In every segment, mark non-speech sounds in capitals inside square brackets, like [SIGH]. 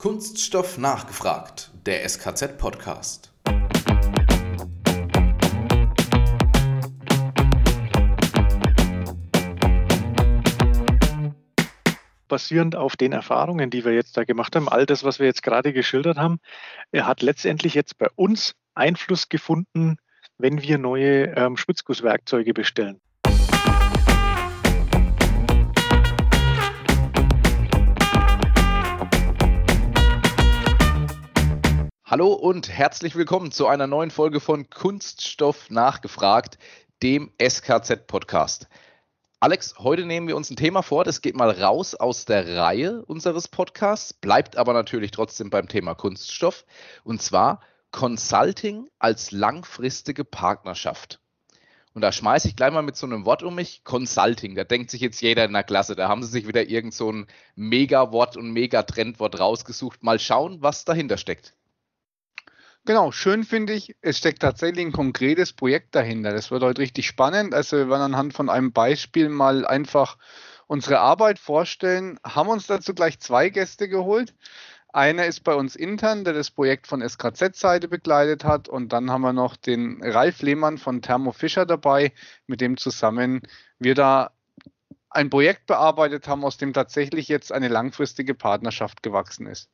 Kunststoff nachgefragt, der SKZ-Podcast. basierend auf den Erfahrungen, die wir jetzt da gemacht haben, all das, was wir jetzt gerade geschildert haben, hat letztendlich jetzt bei uns Einfluss gefunden, wenn wir neue ähm, Spritzgusswerkzeuge bestellen. Hallo und herzlich willkommen zu einer neuen Folge von Kunststoff nachgefragt, dem SKZ-Podcast. Alex, heute nehmen wir uns ein Thema vor, das geht mal raus aus der Reihe unseres Podcasts, bleibt aber natürlich trotzdem beim Thema Kunststoff, und zwar Consulting als langfristige Partnerschaft. Und da schmeiße ich gleich mal mit so einem Wort um mich, Consulting. Da denkt sich jetzt jeder in der Klasse, da haben sie sich wieder irgend so ein Mega-Wort und Mega-Trendwort rausgesucht. Mal schauen, was dahinter steckt. Genau, schön finde ich, es steckt tatsächlich ein konkretes Projekt dahinter. Das wird heute richtig spannend. Also wir werden anhand von einem Beispiel mal einfach unsere Arbeit vorstellen, haben uns dazu gleich zwei Gäste geholt. Einer ist bei uns intern, der das Projekt von SKZ-Seite begleitet hat. Und dann haben wir noch den Ralf Lehmann von Thermo Fischer dabei, mit dem zusammen wir da ein Projekt bearbeitet haben, aus dem tatsächlich jetzt eine langfristige Partnerschaft gewachsen ist.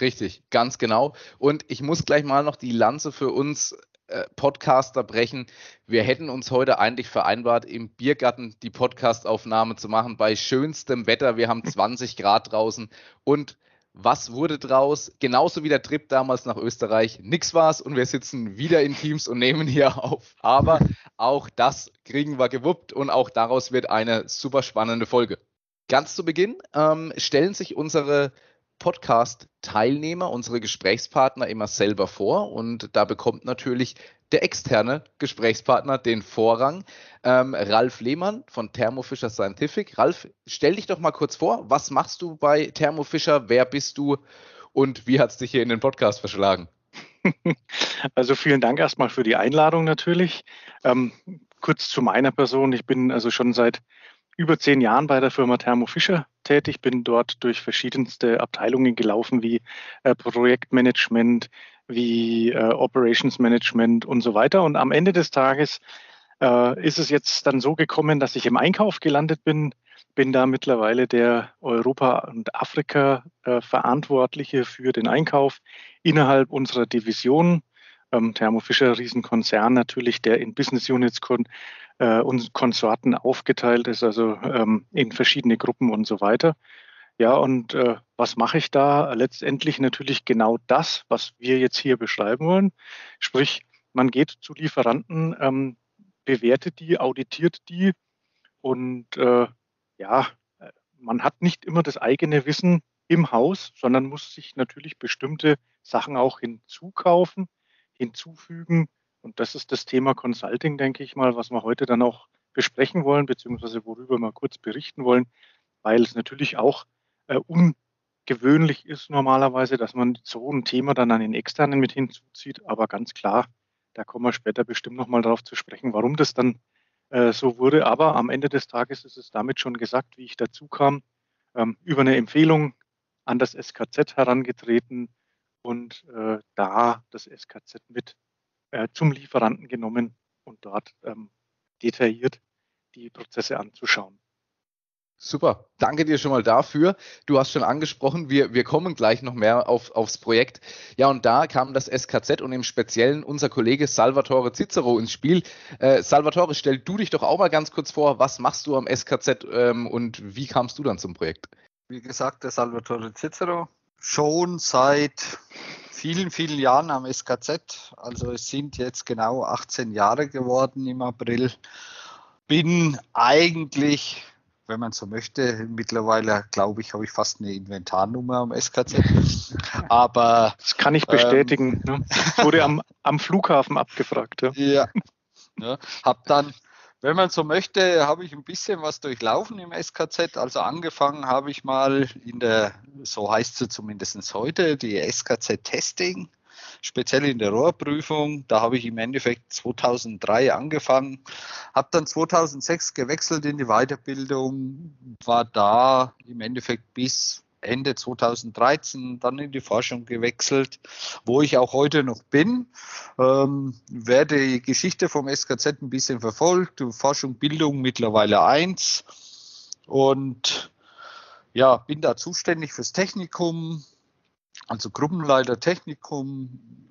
Richtig, ganz genau. Und ich muss gleich mal noch die Lanze für uns äh, Podcaster brechen. Wir hätten uns heute eigentlich vereinbart, im Biergarten die Podcastaufnahme zu machen bei schönstem Wetter. Wir haben [LAUGHS] 20 Grad draußen und was wurde draus? Genauso wie der Trip damals nach Österreich. Nix war's und wir sitzen wieder in Teams und nehmen hier auf. Aber auch das kriegen wir gewuppt und auch daraus wird eine super spannende Folge. Ganz zu Beginn ähm, stellen sich unsere Podcast-Teilnehmer, unsere Gesprächspartner immer selber vor und da bekommt natürlich der externe Gesprächspartner den Vorrang. Ähm, Ralf Lehmann von Thermo Fisher Scientific. Ralf, stell dich doch mal kurz vor. Was machst du bei Thermo Fisher? Wer bist du? Und wie hat es dich hier in den Podcast verschlagen? [LAUGHS] Also vielen Dank erstmal für die Einladung natürlich. Ähm, kurz zu meiner Person. Ich bin also schon seit über zehn Jahren bei der Firma Thermo Fischer tätig, bin dort durch verschiedenste Abteilungen gelaufen, wie äh, Projektmanagement, wie äh, Operations Management und so weiter. Und am Ende des Tages äh, ist es jetzt dann so gekommen, dass ich im Einkauf gelandet bin, bin da mittlerweile der Europa- und Afrika-Verantwortliche äh, für den Einkauf innerhalb unserer Division. Ähm, Thermo Fischer, Riesenkonzern natürlich, der in Business Units äh, und Konsorten aufgeteilt ist, also ähm, in verschiedene Gruppen und so weiter. Ja, und äh, was mache ich da? Letztendlich natürlich genau das, was wir jetzt hier beschreiben wollen. Sprich, man geht zu Lieferanten, ähm, bewertet die, auditiert die und äh, ja, man hat nicht immer das eigene Wissen im Haus, sondern muss sich natürlich bestimmte Sachen auch hinzukaufen, hinzufügen, und das ist das Thema Consulting, denke ich mal, was wir heute dann auch besprechen wollen, beziehungsweise worüber wir kurz berichten wollen, weil es natürlich auch äh, ungewöhnlich ist normalerweise, dass man so ein Thema dann an den Externen mit hinzuzieht. Aber ganz klar, da kommen wir später bestimmt nochmal darauf zu sprechen, warum das dann äh, so wurde. Aber am Ende des Tages ist es damit schon gesagt, wie ich dazu kam, ähm, über eine Empfehlung an das SKZ herangetreten und äh, da das SKZ mit äh, zum Lieferanten genommen und dort ähm, detailliert die Prozesse anzuschauen. Super, danke dir schon mal dafür. Du hast schon angesprochen, wir, wir kommen gleich noch mehr auf, aufs Projekt. Ja, und da kam das SKZ und im Speziellen unser Kollege Salvatore Cicero ins Spiel. Äh, Salvatore, stell du dich doch auch mal ganz kurz vor, was machst du am SKZ ähm, und wie kamst du dann zum Projekt? Wie gesagt, der Salvatore Cicero, schon seit vielen, vielen Jahren am SKZ. Also es sind jetzt genau 18 Jahre geworden im April. Bin eigentlich, wenn man so möchte, mittlerweile glaube ich, habe ich fast eine Inventarnummer am SKZ. [LAUGHS] Aber das kann ich bestätigen. Ähm, ne? Wurde am, am Flughafen abgefragt. Ja. ja. ja. Hab dann wenn man so möchte, habe ich ein bisschen was durchlaufen im SKZ. Also angefangen habe ich mal in der, so heißt es zumindest heute, die SKZ Testing, speziell in der Rohrprüfung. Da habe ich im Endeffekt 2003 angefangen, habe dann 2006 gewechselt in die Weiterbildung, war da im Endeffekt bis Ende 2013 dann in die Forschung gewechselt, wo ich auch heute noch bin. Ähm, werde die Geschichte vom SKZ ein bisschen verfolgt, Forschung, Bildung mittlerweile eins und ja, bin da zuständig fürs Technikum, also Gruppenleiter Technikum,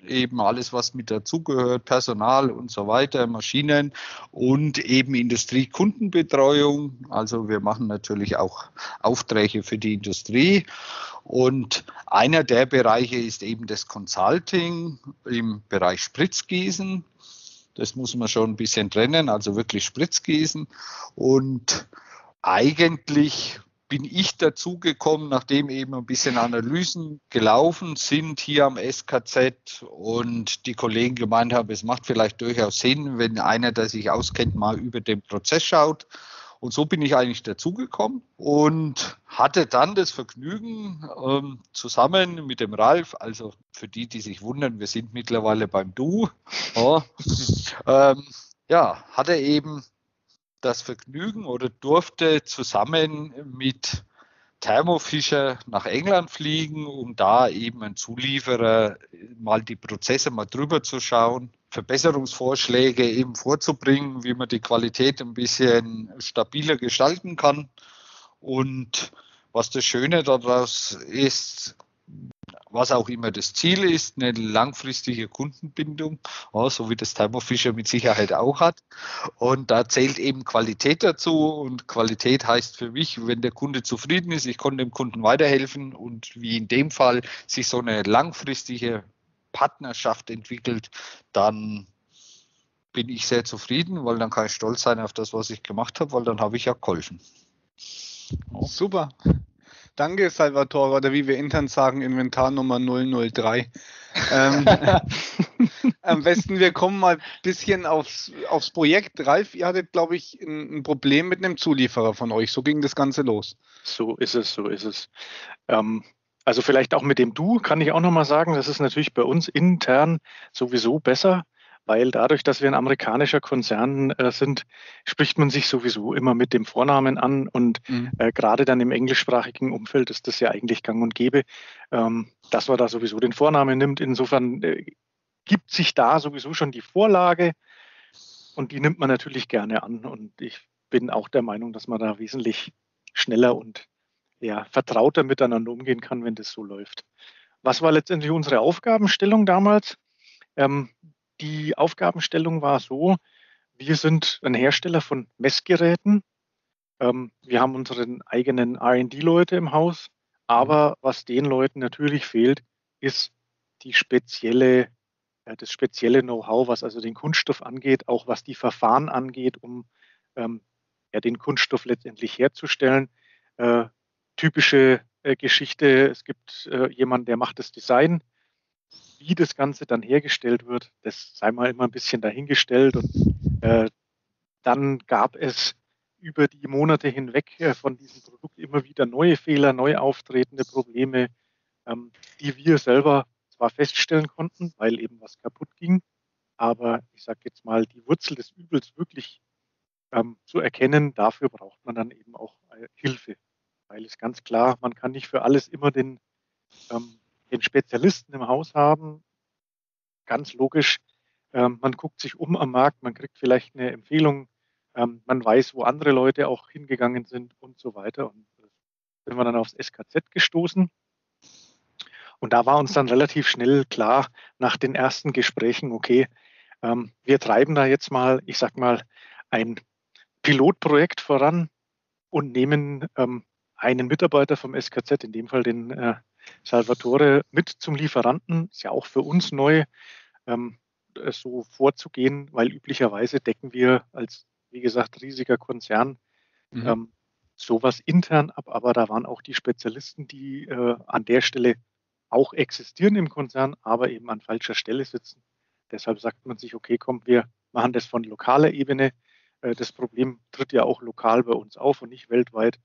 eben alles, was mit dazugehört, Personal und so weiter, Maschinen und eben Industriekundenbetreuung. Also wir machen natürlich auch Aufträge für die Industrie. Und einer der Bereiche ist eben das Consulting im Bereich Spritzgießen. Das muss man schon ein bisschen trennen, also wirklich Spritzgießen. Und eigentlich bin ich dazu gekommen, nachdem eben ein bisschen Analysen gelaufen sind hier am SKZ und die Kollegen gemeint haben, es macht vielleicht durchaus Sinn, wenn einer, der sich auskennt, mal über den Prozess schaut. Und so bin ich eigentlich dazugekommen und hatte dann das Vergnügen, ähm, zusammen mit dem Ralf, also für die, die sich wundern, wir sind mittlerweile beim Du, ja, [LAUGHS] ähm, ja hatte eben das Vergnügen oder durfte zusammen mit Thermo Fisher nach England fliegen, um da eben ein Zulieferer mal die Prozesse mal drüber zu schauen, Verbesserungsvorschläge eben vorzubringen, wie man die Qualität ein bisschen stabiler gestalten kann. Und was das Schöne daraus ist, was auch immer das Ziel ist, eine langfristige Kundenbindung, so wie das Thermo Fisher mit Sicherheit auch hat. Und da zählt eben Qualität dazu. Und Qualität heißt für mich, wenn der Kunde zufrieden ist, ich konnte dem Kunden weiterhelfen und wie in dem Fall sich so eine langfristige Partnerschaft entwickelt, dann bin ich sehr zufrieden, weil dann kann ich stolz sein auf das, was ich gemacht habe, weil dann habe ich ja geholfen. Super. Danke, Salvatore, oder wie wir intern sagen, Inventar Nummer 003. ähm, [LAUGHS] am besten, wir kommen mal ein bisschen aufs, aufs Projekt. Ralf, ihr hattet, glaube ich, ein, ein, Problem mit einem Zulieferer von euch. So ging das Ganze los. So ist es, so ist es. Ähm, also vielleicht auch mit dem Du kann ich auch nochmal sagen, das ist natürlich bei uns intern sowieso besser, weil dadurch, dass wir ein amerikanischer Konzern äh, sind, spricht man sich sowieso immer mit dem Vornamen an und mhm. äh, gerade dann im englischsprachigen Umfeld ist das ja eigentlich gang und gäbe, ähm, dass man da sowieso den Vornamen nimmt. Insofern äh, gibt sich da sowieso schon die Vorlage und die nimmt man natürlich gerne an und ich bin auch der Meinung, dass man da wesentlich schneller und ja, vertrauter miteinander umgehen kann, wenn das so läuft. Was war letztendlich unsere Aufgabenstellung damals? Ähm, die Aufgabenstellung war so, wir sind ein Hersteller von Messgeräten. Ähm, wir haben unseren eigenen RD-Leute im Haus. Aber was den Leuten natürlich fehlt, ist die spezielle, äh, das spezielle Know-how, was also den Kunststoff angeht, auch was die Verfahren angeht, um ähm, ja, den Kunststoff letztendlich herzustellen. Äh, typische äh, Geschichte, es gibt äh, jemanden, der macht das Design, wie das Ganze dann hergestellt wird, das sei mal immer ein bisschen dahingestellt. Und äh, dann gab es über die Monate hinweg äh, von diesem Produkt immer wieder neue Fehler, neu auftretende Probleme, ähm, die wir selber zwar feststellen konnten, weil eben was kaputt ging, aber ich sage jetzt mal, die Wurzel des Übels wirklich ähm, zu erkennen, dafür braucht man dann eben auch äh, Hilfe. Weil es ganz klar, man kann nicht für alles immer den ähm, den Spezialisten im Haus haben. Ganz logisch, ähm, man guckt sich um am Markt, man kriegt vielleicht eine Empfehlung, ähm, man weiß, wo andere Leute auch hingegangen sind und so weiter. Und sind wir dann aufs SKZ gestoßen. Und da war uns dann relativ schnell klar nach den ersten Gesprächen, okay, ähm, wir treiben da jetzt mal, ich sag mal, ein Pilotprojekt voran und nehmen einen Mitarbeiter vom SKZ, in dem Fall den äh, Salvatore mit zum Lieferanten. Ist ja auch für uns neu, ähm, so vorzugehen, weil üblicherweise decken wir als, wie gesagt, riesiger Konzern mhm. ähm, sowas intern ab. Aber da waren auch die Spezialisten, die äh, an der Stelle auch existieren im Konzern, aber eben an falscher Stelle sitzen. Deshalb sagt man sich, okay, komm, wir machen das von lokaler Ebene. Äh, das Problem tritt ja auch lokal bei uns auf und nicht weltweit.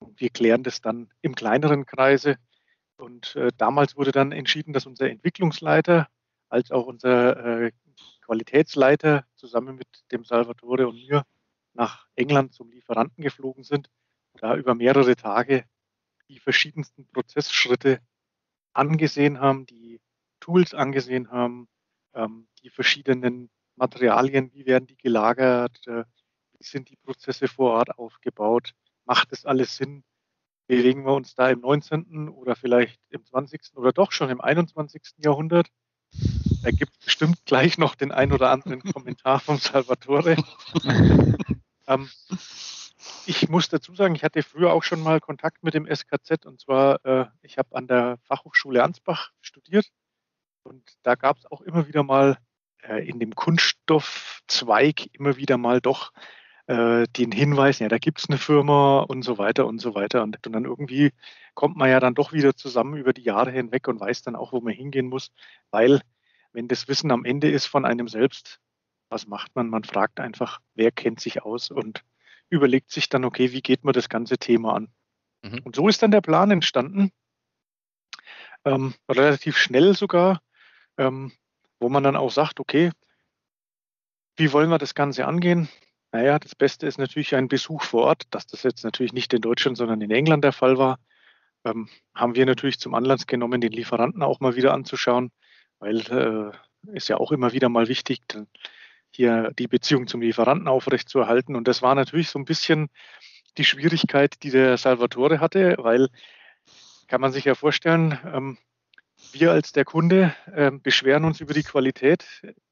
Wir klären das dann im kleineren Kreise. Und äh, damals wurde dann entschieden, dass unser Entwicklungsleiter als auch unser äh, Qualitätsleiter zusammen mit dem Salvatore und mir nach England zum Lieferanten geflogen sind, da über mehrere Tage die verschiedensten Prozessschritte angesehen haben, die Tools angesehen haben, ähm, die verschiedenen Materialien, wie werden die gelagert, äh, wie sind die Prozesse vor Ort aufgebaut, macht es alles Sinn, bewegen wir uns da im 19. oder vielleicht im 20. oder doch schon im 21. Jahrhundert. Da gibt es bestimmt gleich noch den ein oder anderen [LAUGHS] Kommentar vom Salvatore. [LAUGHS] ähm, ich muss dazu sagen, ich hatte früher auch schon mal Kontakt mit dem SKZ und zwar, äh, ich habe an der Fachhochschule Ansbach studiert und da gab es auch immer wieder mal äh, in dem Kunststoffzweig immer wieder mal doch äh, den Hinweis, ja, da gibt es eine Firma und so weiter und so weiter. Und, und dann irgendwie kommt man ja dann doch wieder zusammen über die Jahre hinweg und weiß dann auch, wo man hingehen muss, weil wenn das Wissen am Ende ist von einem selbst, was macht man? Man fragt einfach, wer kennt sich aus und überlegt sich dann, okay, wie geht man das ganze Thema an? Mhm. Und so ist dann der Plan entstanden, ähm, relativ schnell sogar, ähm, wo man dann auch sagt, okay, wie wollen wir das Ganze angehen? Naja, das Beste ist natürlich ein Besuch vor Ort. Dass das jetzt natürlich nicht in Deutschland, sondern in England der Fall war, ähm, haben wir natürlich zum Anlass genommen, den Lieferanten auch mal wieder anzuschauen, weil äh, ist ja auch immer wieder mal wichtig, hier die Beziehung zum Lieferanten aufrechtzuerhalten. Und das war natürlich so ein bisschen die Schwierigkeit, die der Salvatore hatte, weil kann man sich ja vorstellen, ähm, wir als der Kunde äh, beschweren uns über die Qualität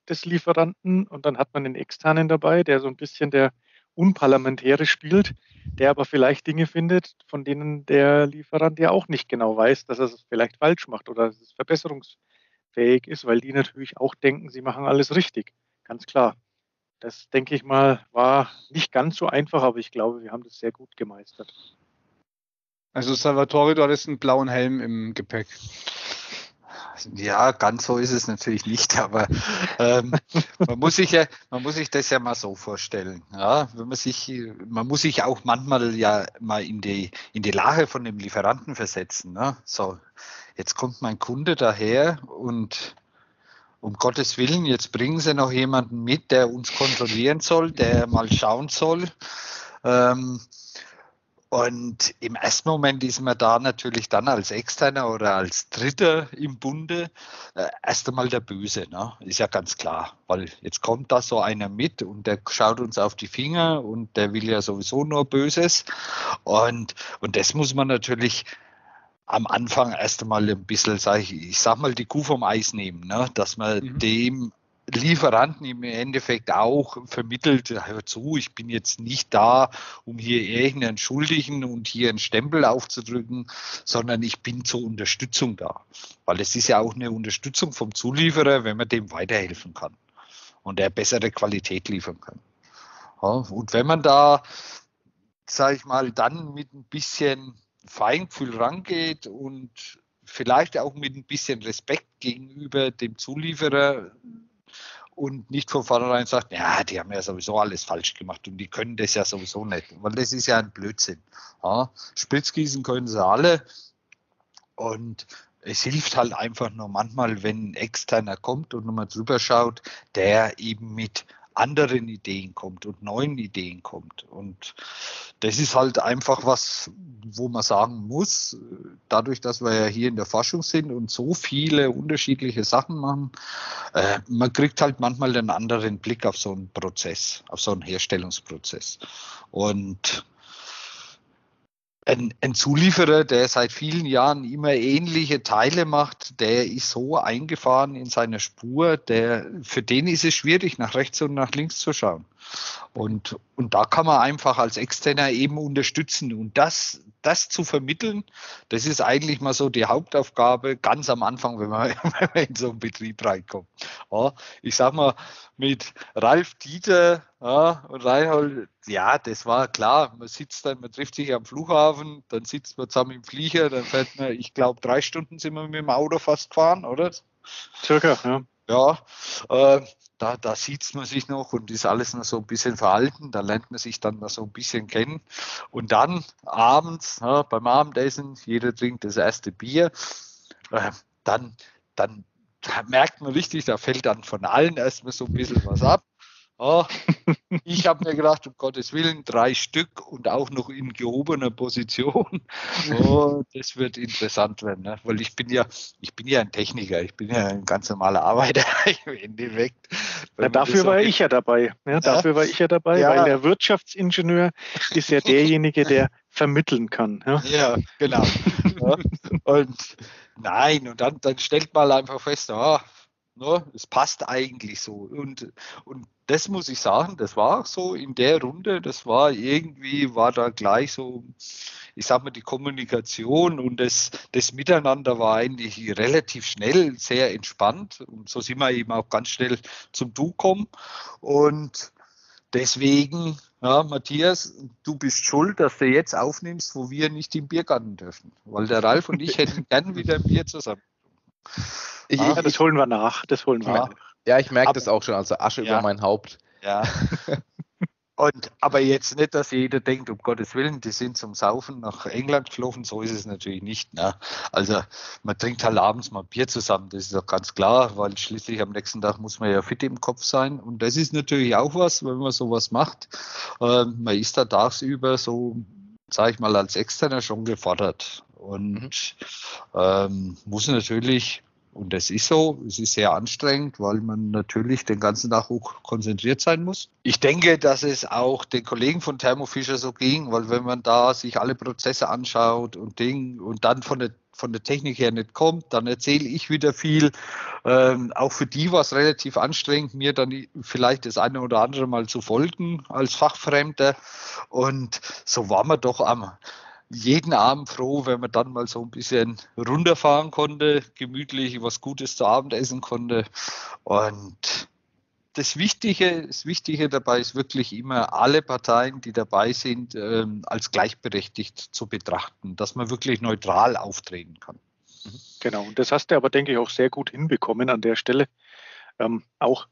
des Lieferanten und dann hat man den externen dabei, der so ein bisschen der Unparlamentäre spielt, der aber vielleicht Dinge findet, von denen der Lieferant ja auch nicht genau weiß, dass er es vielleicht falsch macht oder dass es verbesserungsfähig ist, weil die natürlich auch denken, sie machen alles richtig. Ganz klar. Das, denke ich mal, war nicht ganz so einfach, aber ich glaube, wir haben das sehr gut gemeistert. Also Salvatore, du hattest einen blauen Helm im Gepäck. Ja, ganz so ist es natürlich nicht, [LAUGHS] aber ähm, man muss sich ja, man muss sich das ja mal so vorstellen. Ja, wenn man sich, man muss sich auch manchmal ja mal in die in die Lage von dem Lieferanten versetzen. Ne? So, jetzt kommt mein Kunde daher und um Gottes Willen, jetzt bringen Sie noch jemanden mit, der uns kontrollieren soll, der mal schauen soll. Ähm, und im ersten Moment ist man da natürlich dann als Externer oder als Dritter im Bunde äh, erst einmal der Böse, ne? ist ja ganz klar. Weil jetzt kommt da so einer mit und der schaut uns auf die Finger und der will ja sowieso nur Böses. Und, und das muss man natürlich am Anfang erst einmal ein bisschen, sag ich, ich sag mal, die Kuh vom Eis nehmen, ne? dass man mhm. dem Lieferanten im Endeffekt auch vermittelt, hör zu, ich bin jetzt nicht da, um hier irgendeinen Schuldigen und hier einen Stempel aufzudrücken, sondern ich bin zur Unterstützung da. Weil es ist ja auch eine Unterstützung vom Zulieferer, wenn man dem weiterhelfen kann und er bessere Qualität liefern kann. Ja, und wenn man da, sage ich mal, dann mit ein bisschen Feingefühl rangeht und vielleicht auch mit ein bisschen Respekt gegenüber dem Zulieferer und nicht von vornherein sagt, ja, die haben ja sowieso alles falsch gemacht und die können das ja sowieso nicht, weil das ist ja ein Blödsinn. Ja, Spritzgießen können sie alle und es hilft halt einfach nur manchmal, wenn ein externer kommt und nochmal drüber schaut, der eben mit anderen Ideen kommt und neuen Ideen kommt. Und das ist halt einfach was, wo man sagen muss, dadurch, dass wir ja hier in der Forschung sind und so viele unterschiedliche Sachen machen, äh, man kriegt halt manchmal einen anderen Blick auf so einen Prozess, auf so einen Herstellungsprozess. Und ein, ein, Zulieferer, der seit vielen Jahren immer ähnliche Teile macht, der ist so eingefahren in seiner Spur, der, für den ist es schwierig, nach rechts und nach links zu schauen. Und, und da kann man einfach als Externer eben unterstützen. Und das, das zu vermitteln, das ist eigentlich mal so die Hauptaufgabe ganz am Anfang, wenn man, [LAUGHS] wenn man in so einen Betrieb reinkommt. Ja, ich sag mal, mit Ralf Dieter ja, und Reinhold, ja, das war klar. Man sitzt dann, man trifft sich am Flughafen, dann sitzt man zusammen im Flieger, dann fährt man, ich glaube, drei Stunden sind wir mit dem Auto fast gefahren, oder? Circa, ja. Ja, äh, da, da sieht man sich noch und ist alles noch so ein bisschen verhalten. Da lernt man sich dann noch so ein bisschen kennen. Und dann abends, ja, beim Abendessen, jeder trinkt das erste Bier. Äh, dann, dann merkt man richtig, da fällt dann von allen erstmal so ein bisschen was ab. Oh, [LAUGHS] ich habe mir gedacht, um Gottes Willen, drei Stück und auch noch in gehobener Position. [LAUGHS] Oh, das wird interessant werden, ne? weil ich bin ja, ich bin ja ein Techniker, ich bin ja ein ganz normaler Arbeiter [LAUGHS] im Endeffekt. Ja, dafür war ich ja dabei. Ja, dafür war ich ja dabei, ja. weil der Wirtschaftsingenieur ist ja derjenige, der vermitteln kann. Ja, ja genau. und nein, und dann, dann stellt man einfach fest, oh, Ne? Es passt eigentlich so. Und, und das muss ich sagen, das war auch so in der Runde, das war irgendwie, war da gleich so, ich sag mal, die Kommunikation und das, das Miteinander war eigentlich relativ schnell, sehr entspannt. Und so sind wir eben auch ganz schnell zum Du kommen. Und deswegen, ja, Matthias, du bist schuld, dass du jetzt aufnimmst, wo wir nicht im Biergarten dürfen. Weil der Ralf und ich hätten gern wieder ein Bier zusammen. Ich, ah, das holen wir nach. Das holen wir nach. Ja, ich merke das auch schon. Also Asche ja. über mein Haupt. Ja. [LAUGHS] Und, aber jetzt nicht, dass jeder denkt, um Gottes Willen, die sind zum Saufen nach England geflogen, so ist es natürlich nicht. Ne? Also man trinkt halt abends mal Bier zusammen, das ist doch ganz klar, weil schließlich am nächsten Tag muss man ja fit im Kopf sein. Und das ist natürlich auch was, wenn man sowas macht. Äh, man ist da tagsüber so, sage ich mal, als Externer schon gefordert. Und mhm. ähm, muss natürlich und das ist so, es ist sehr anstrengend, weil man natürlich den ganzen Tag hoch konzentriert sein muss. Ich denke, dass es auch den Kollegen von Thermo Fischer so ging, weil wenn man da sich alle Prozesse anschaut und Ding und dann von der von der Technik her nicht kommt, dann erzähle ich wieder viel. Ähm, auch für die war es relativ anstrengend, mir dann vielleicht das eine oder andere mal zu folgen als Fachfremder. Und so war man doch am, jeden Abend froh, wenn man dann mal so ein bisschen runterfahren konnte, gemütlich was Gutes zu Abend essen konnte. Und das Wichtige, das Wichtige dabei ist wirklich immer alle Parteien, die dabei sind, ähm, als gleichberechtigt zu betrachten, dass man wirklich neutral auftreten kann. Mhm. Genau, und das hast du aber, denke ich, auch sehr gut hinbekommen an der Stelle. Ähm, auch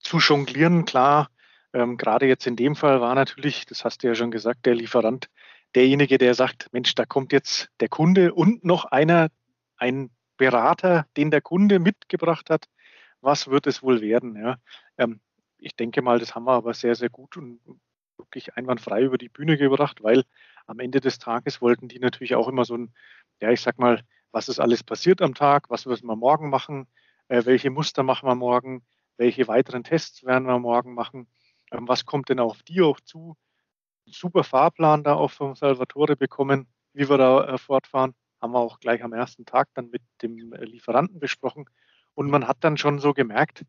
zu jonglieren, klar, ähm, gerade jetzt in dem Fall war natürlich, das hast du ja schon gesagt, der Lieferant derjenige, der sagt, Mensch, da kommt jetzt der Kunde und noch einer, ein Berater, den der Kunde mitgebracht hat. Was wird es wohl werden? Ja, ähm, ich denke mal, das haben wir aber sehr, sehr gut und wirklich einwandfrei über die Bühne gebracht, weil am Ende des Tages wollten die natürlich auch immer so ein, ja, ich sag mal, was ist alles passiert am Tag, was müssen wir morgen machen, äh, welche Muster machen wir morgen, welche weiteren Tests werden wir morgen machen, ähm, was kommt denn auf die auch zu, super Fahrplan da auch vom Salvatore bekommen, wie wir da äh, fortfahren. Haben wir auch gleich am ersten Tag dann mit dem äh, Lieferanten besprochen. Und man hat dann schon so gemerkt,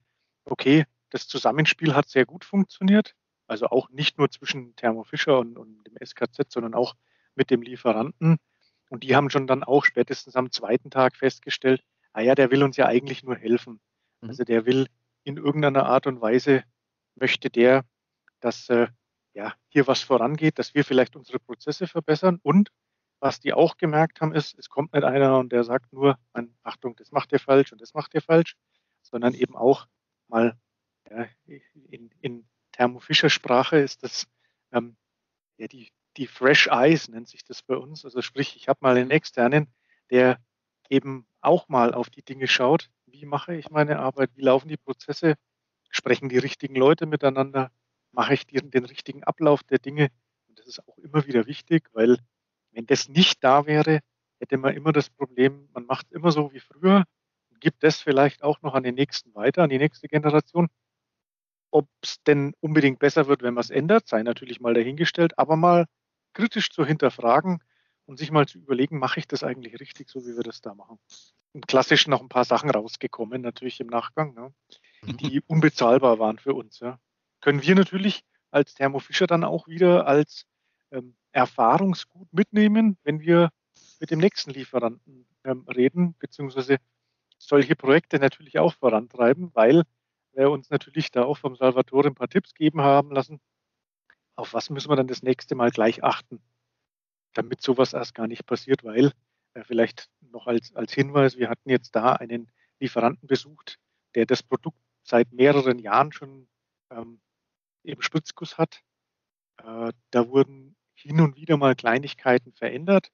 okay, das Zusammenspiel hat sehr gut funktioniert. Also auch nicht nur zwischen Thermo Fischer und, und dem SKZ, sondern auch mit dem Lieferanten. Und die haben schon dann auch spätestens am zweiten Tag festgestellt, ah ja, der will uns ja eigentlich nur helfen. Mhm. Also der will in irgendeiner Art und Weise, möchte der, dass äh, ja, hier was vorangeht, dass wir vielleicht unsere Prozesse verbessern. Und was die auch gemerkt haben, ist, es kommt nicht einer und der sagt nur, Achtung, das macht ihr falsch und das macht ihr falsch, sondern eben auch mal ja, in, in Thermo Fischer Sprache ist das ähm, ja, die, die Fresh Eyes nennt sich das bei uns. Also sprich, ich habe mal einen externen, der eben auch mal auf die Dinge schaut, wie mache ich meine Arbeit, wie laufen die Prozesse, sprechen die richtigen Leute miteinander, mache ich den, den richtigen Ablauf der Dinge. Und das ist auch immer wieder wichtig, weil wenn das nicht da wäre, hätte man immer das Problem, man macht immer so wie früher und gibt das vielleicht auch noch an den nächsten weiter, an die nächste Generation. Ob es denn unbedingt besser wird, wenn man es ändert, sei natürlich mal dahingestellt, aber mal kritisch zu hinterfragen und sich mal zu überlegen, mache ich das eigentlich richtig, so wie wir das da machen. Und klassisch noch ein paar Sachen rausgekommen, natürlich im Nachgang, ne, [LAUGHS] die unbezahlbar waren für uns. Ja können wir natürlich als Thermo Fischer dann auch wieder als ähm, Erfahrungsgut mitnehmen, wenn wir mit dem nächsten Lieferanten ähm, reden, beziehungsweise solche Projekte natürlich auch vorantreiben, weil wir uns natürlich da auch vom Salvatore ein paar Tipps geben haben lassen. Auf was müssen wir dann das nächste Mal gleich achten, damit sowas erst gar nicht passiert, weil äh, vielleicht noch als, als Hinweis, wir hatten jetzt da einen Lieferanten besucht, der das Produkt seit mehreren Jahren schon ähm, eben Spritzguss hat. Äh, da wurden hin und wieder mal Kleinigkeiten verändert,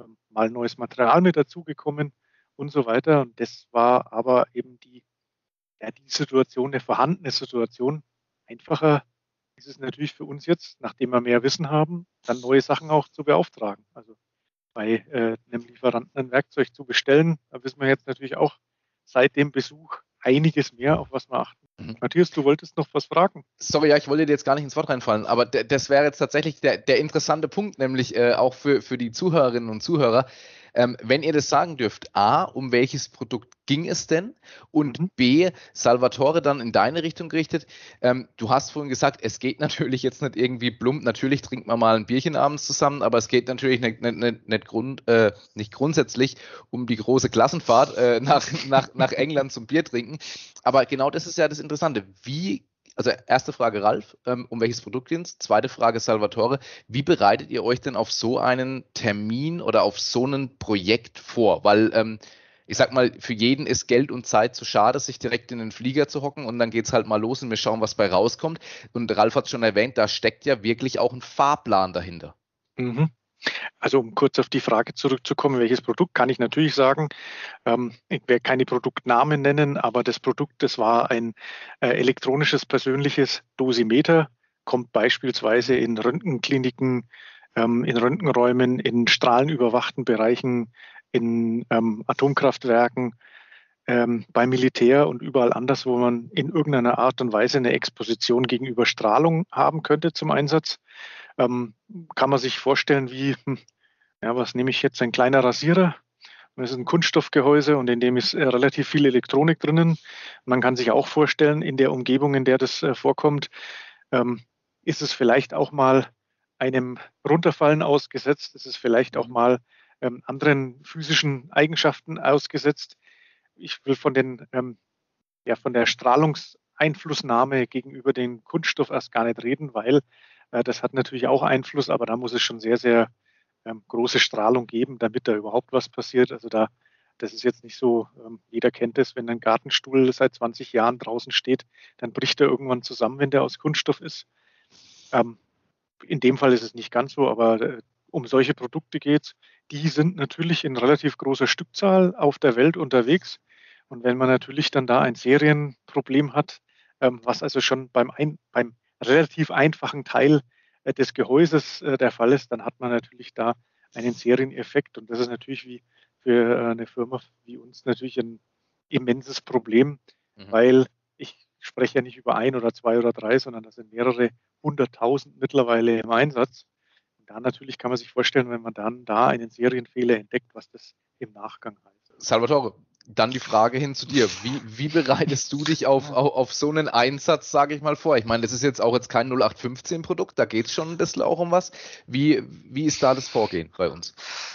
ähm, mal neues Material mit dazugekommen und so weiter. Und das war aber eben die, ja, die Situation, eine vorhandene Situation, einfacher ist es natürlich für uns jetzt, nachdem wir mehr Wissen haben, dann neue Sachen auch zu beauftragen. Also bei äh, einem Lieferanten ein Werkzeug zu bestellen, da wissen wir jetzt natürlich auch seit dem Besuch einiges mehr, auf was wir achten. Mhm. Matthias, du wolltest noch was fragen. Sorry, ja, ich wollte dir jetzt gar nicht ins Wort reinfallen, aber das wäre jetzt tatsächlich der, der interessante Punkt, nämlich äh, auch für, für die Zuhörerinnen und Zuhörer. Ähm, wenn ihr das sagen dürft, A, um welches Produkt ging es denn? Und mhm. B, Salvatore dann in deine Richtung gerichtet. Ähm, du hast vorhin gesagt, es geht [LAUGHS] natürlich jetzt nicht irgendwie plump, natürlich trinkt man mal ein Bierchen abends zusammen, aber es geht natürlich nicht, nicht, nicht, nicht, Grund, äh, nicht grundsätzlich um die große Klassenfahrt äh, [LAUGHS] nach, nach, nach England zum Bier trinken. Aber genau das ist ja das Interessante. Wie also erste Frage Ralf, ähm, um welches Produkt geht es? Zweite Frage Salvatore, wie bereitet ihr euch denn auf so einen Termin oder auf so ein Projekt vor? Weil ähm, ich sag mal, für jeden ist Geld und Zeit zu schade, sich direkt in den Flieger zu hocken und dann geht es halt mal los und wir schauen, was bei rauskommt. Und Ralf hat schon erwähnt, da steckt ja wirklich auch ein Fahrplan dahinter. Mhm. Also um kurz auf die Frage zurückzukommen, welches Produkt, kann ich natürlich sagen. Ähm, ich werde keine Produktnamen nennen, aber das Produkt, das war ein äh, elektronisches persönliches Dosimeter, kommt beispielsweise in Röntgenkliniken, ähm, in Röntgenräumen, in strahlenüberwachten Bereichen, in ähm, Atomkraftwerken, ähm, beim Militär und überall anders, wo man in irgendeiner Art und Weise eine Exposition gegenüber Strahlung haben könnte zum Einsatz ähm, kann man sich vorstellen, wie, hm, ja, was nehme ich jetzt, ein kleiner Rasierer. Das ist ein Kunststoffgehäuse und in dem ist äh, relativ viel Elektronik drinnen. Man kann sich auch vorstellen, in der Umgebung, in der das äh, vorkommt, ähm, ist es vielleicht auch mal einem Runterfallen ausgesetzt, ist es vielleicht auch mal ähm, anderen physischen Eigenschaften ausgesetzt. Ich will von den ähm, ja, von der Strahlungseinflussnahme gegenüber dem Kunststoff erst gar nicht reden, weil das hat natürlich auch Einfluss, aber da muss es schon sehr, sehr ähm, große Strahlung geben, damit da überhaupt was passiert. Also da, das ist jetzt nicht so, ähm, jeder kennt es, wenn ein Gartenstuhl seit 20 Jahren draußen steht, dann bricht er irgendwann zusammen, wenn der aus Kunststoff ist. Ähm, in dem Fall ist es nicht ganz so, aber äh, um solche Produkte geht es. Die sind natürlich in relativ großer Stückzahl auf der Welt unterwegs. Und wenn man natürlich dann da ein Serienproblem hat, was also schon beim, ein, beim relativ einfachen Teil äh, des Gehäuses äh, der Fall ist, dann hat man natürlich da einen Serieneffekt. Und das ist natürlich wie für äh, eine Firma wie uns natürlich ein immenses Problem, mhm. weil ich spreche ja nicht über ein oder zwei oder drei, sondern das sind mehrere hunderttausend mittlerweile im Einsatz. Und da natürlich kann man sich vorstellen, wenn man dann da einen Serienfehler entdeckt, was das im Nachgang heißt. Salvatore, dann die Frage hin zu dir. Wie, wie bereitest du dich auf, auf, auf so einen Einsatz, sage ich mal, vor? Ich meine, das ist jetzt auch jetzt kein 0815-Produkt, da geht es schon ein bisschen auch um was. Wie, wie ist da das Vorgehen bei uns,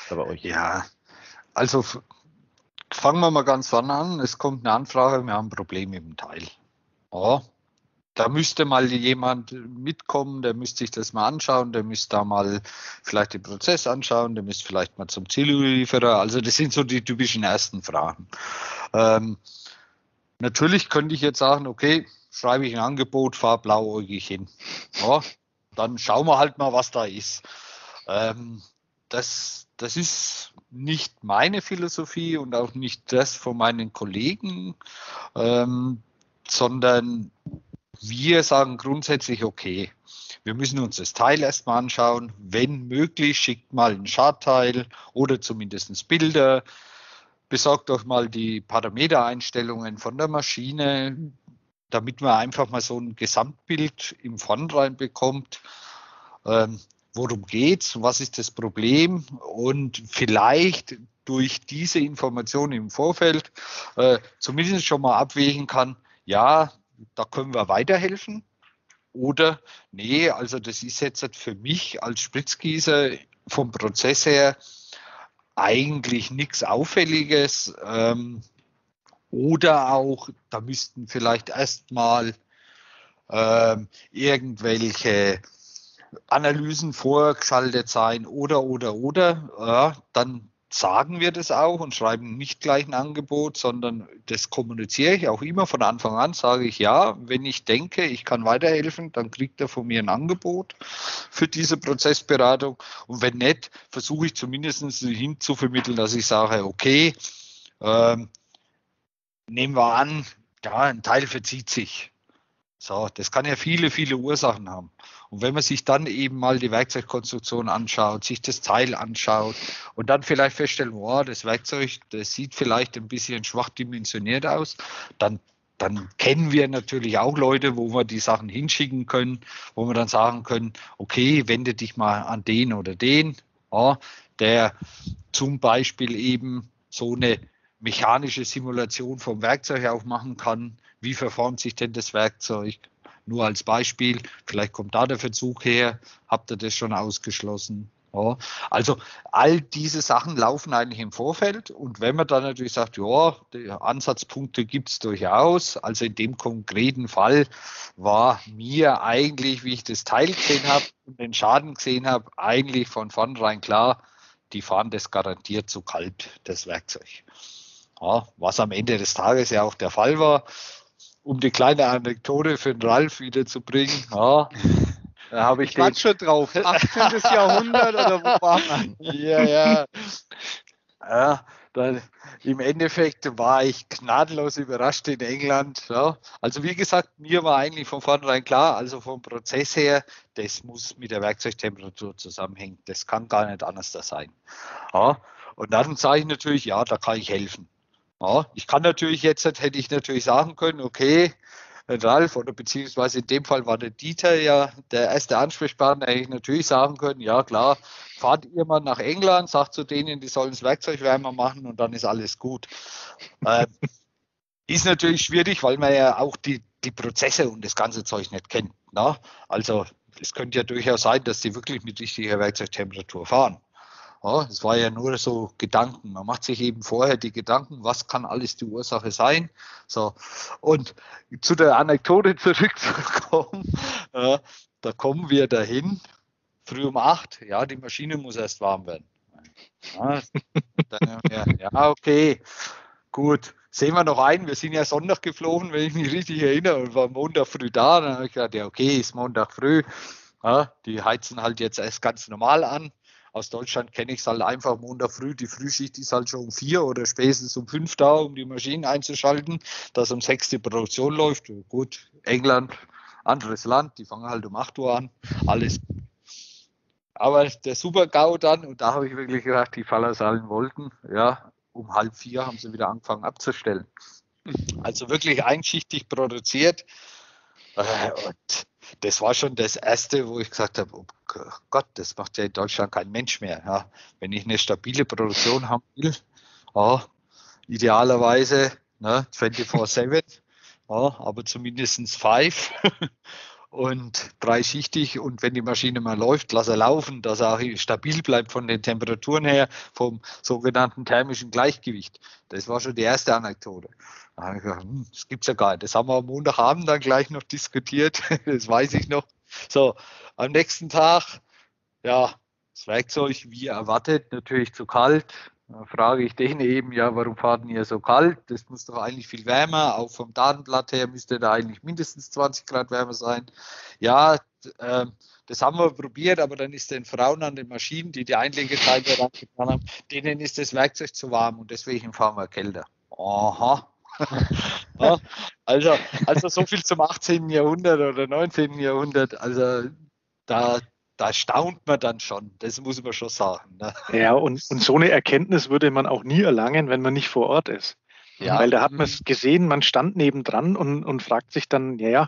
bei euch? Ja, also fangen wir mal ganz vorne an. Es kommt eine Anfrage, wir haben ein Problem mit dem Teil. Ja, da müsste mal jemand mitkommen, der müsste sich das mal anschauen, der müsste da mal vielleicht den Prozess anschauen, der müsste vielleicht mal zum Ziellieferer. Also das sind so die typischen ersten Fragen. Ähm, natürlich könnte ich jetzt sagen, okay, schreibe ich ein Angebot, fahr blauäugig hin. Ja, dann schauen wir halt mal, was da ist. Ähm, das, das ist nicht meine Philosophie und auch nicht das von meinen Kollegen, ähm, sondern wir sagen grundsätzlich, okay, wir müssen uns das Teil erstmal anschauen. Wenn möglich, schickt mal ein Schadteil oder zumindest Bilder. Besorgt euch mal die Parametereinstellungen von der Maschine, damit man einfach mal so ein Gesamtbild im Vornherein bekommt. Ähm, worum geht's? Was ist das Problem? Und vielleicht durch diese Informationen im Vorfeld äh, zumindest schon mal abwägen kann, ja, da können wir weiterhelfen. Oder, nee, also das ist jetzt für mich als Spritzgießer vom Prozess her eigentlich nichts Auffälliges. Ähm, oder auch, da müssten vielleicht erstmal ähm, irgendwelche Analysen vorgeschaltet sein oder, oder, oder. Ja, dann sagen wir das auch und schreiben nicht gleich ein Angebot, sondern das kommuniziere ich auch immer von Anfang an, sage ich ja, wenn ich denke, ich kann weiterhelfen, dann kriegt er von mir ein Angebot für diese Prozessberatung und wenn nicht, versuche ich zumindest hinzuvermitteln, dass ich sage, okay, ähm, nehmen wir an, ja, ein Teil verzieht sich. So, das kann ja viele, viele Ursachen haben. Und wenn man sich dann eben mal die Werkzeugkonstruktion anschaut, sich das Teil anschaut und dann vielleicht feststellt, wow, das Werkzeug, das sieht vielleicht ein bisschen schwach dimensioniert aus, dann, dann kennen wir natürlich auch Leute, wo wir die Sachen hinschicken können, wo wir dann sagen können, okay, wende dich mal an den oder den, ja, der zum Beispiel eben so eine mechanische Simulation vom Werkzeug auch machen kann. Wie verformt sich denn das Werkzeug? Nur als Beispiel, vielleicht kommt da der Verzug her, habt ihr das schon ausgeschlossen? Ja, also all diese Sachen laufen eigentlich im Vorfeld und wenn man dann natürlich sagt, ja, Ansatzpunkte gibt es durchaus, also in dem konkreten Fall war mir eigentlich, wie ich das Teil gesehen habe und den Schaden gesehen habe, eigentlich von vornherein klar, die fahren das garantiert zu kalt, das Werkzeug. Ja, was am Ende des Tages ja auch der Fall war. Um die kleine Anekdote für den Ralf wiederzubringen, [LAUGHS] ja, da habe ich, ich den schon drauf. [LAUGHS] 18. Jahrhundert oder wo war man? Ja, ja. Ja, dann im Endeffekt war ich gnadenlos überrascht in England. Ja. Also wie gesagt, mir war eigentlich von vornherein klar, also vom Prozess her, das muss mit der Werkzeugtemperatur zusammenhängen. Das kann gar nicht anders da sein. Ja. Und dann sage ich natürlich, ja, da kann ich helfen. Ja, ich kann natürlich jetzt, hätte ich natürlich sagen können, okay, Ralf oder beziehungsweise in dem Fall war der Dieter ja der erste Ansprechpartner, hätte ich natürlich sagen können, ja klar, fahrt ihr mal nach England, sagt zu denen, die sollen das Werkzeug wärmer machen und dann ist alles gut. äh, [LAUGHS] ist natürlich schwierig, weil man ja auch die, die Prozesse und das ganze Zeug nicht kennt. Na? Also es könnte ja durchaus sein, dass die wirklich mit richtiger Werkzeugtemperatur fahren. Ja, es war ja nur so Gedanken. Man macht sich eben vorher die Gedanken, was kann alles die Ursache sein. So. Und zu der Anekdote [LAUGHS] zurückzukommen, äh, da kommen wir dahin, früh um acht, ja, die Maschine muss erst warm werden. Ja, ja, ja, okay, gut. Sehen wir noch ein, wir sind ja Sonntag geflogen, wenn ich mich richtig erinnere, und war Montag früh da. Dann habe ich gedacht, ja, okay, ist Montag früh. Ja, die heizen halt jetzt erst ganz normal an. Aus Deutschland kenne ich es halt einfach Montag früh. Die Frühschicht ist halt schon um vier oder spätestens um fünf da, um die Maschinen einzuschalten, dass um sechs die Produktion läuft. Gut, England, anderes Land, die fangen halt um acht Uhr an. Alles. Aber der Super-GAU dann, und da habe ich wirklich gedacht, die Fallersalen wollten, ja, um halb vier haben sie wieder angefangen abzustellen. Also wirklich einschichtig produziert. Äh, und das war schon das Erste, wo ich gesagt habe, oh Gott, das macht ja in Deutschland kein Mensch mehr. Ja. Wenn ich eine stabile Produktion haben will, ja, idealerweise ne, 24-7, [LAUGHS] ja, aber zumindest 5 [LAUGHS] und dreischichtig und wenn die Maschine mal läuft, lass er laufen, dass er auch stabil bleibt von den Temperaturen her, vom sogenannten thermischen Gleichgewicht. Das war schon die erste Anekdote. Da habe ich gedacht, hm, das gibt's ja gar nicht. Das haben wir am Montagabend dann gleich noch diskutiert, [LAUGHS] das weiß ich noch. So, am nächsten Tag, ja, das Werkzeug wie erwartet, natürlich zu kalt, da frage ich den eben, ja, warum fahrt ihr so kalt? Das muss doch eigentlich viel wärmer. Auch vom Datenblatt her müsste da eigentlich mindestens 20 Grad wärmer sein. Ja, äh, das haben wir probiert, aber dann ist den Frauen an den Maschinen, die die Einlegeteile getan haben, denen ist das Werkzeug zu warm und deswegen fahren wir kälter. Aha. [LAUGHS] ja, also, also so viel zum 18. Jahrhundert oder 19. Jahrhundert. Also da, da staunt man dann schon, das muss man schon sagen. Ne? Ja, und, und so eine Erkenntnis würde man auch nie erlangen, wenn man nicht vor Ort ist. Ja. Weil da hat man es mhm. gesehen, man stand nebendran und, und fragt sich dann, ja, ja,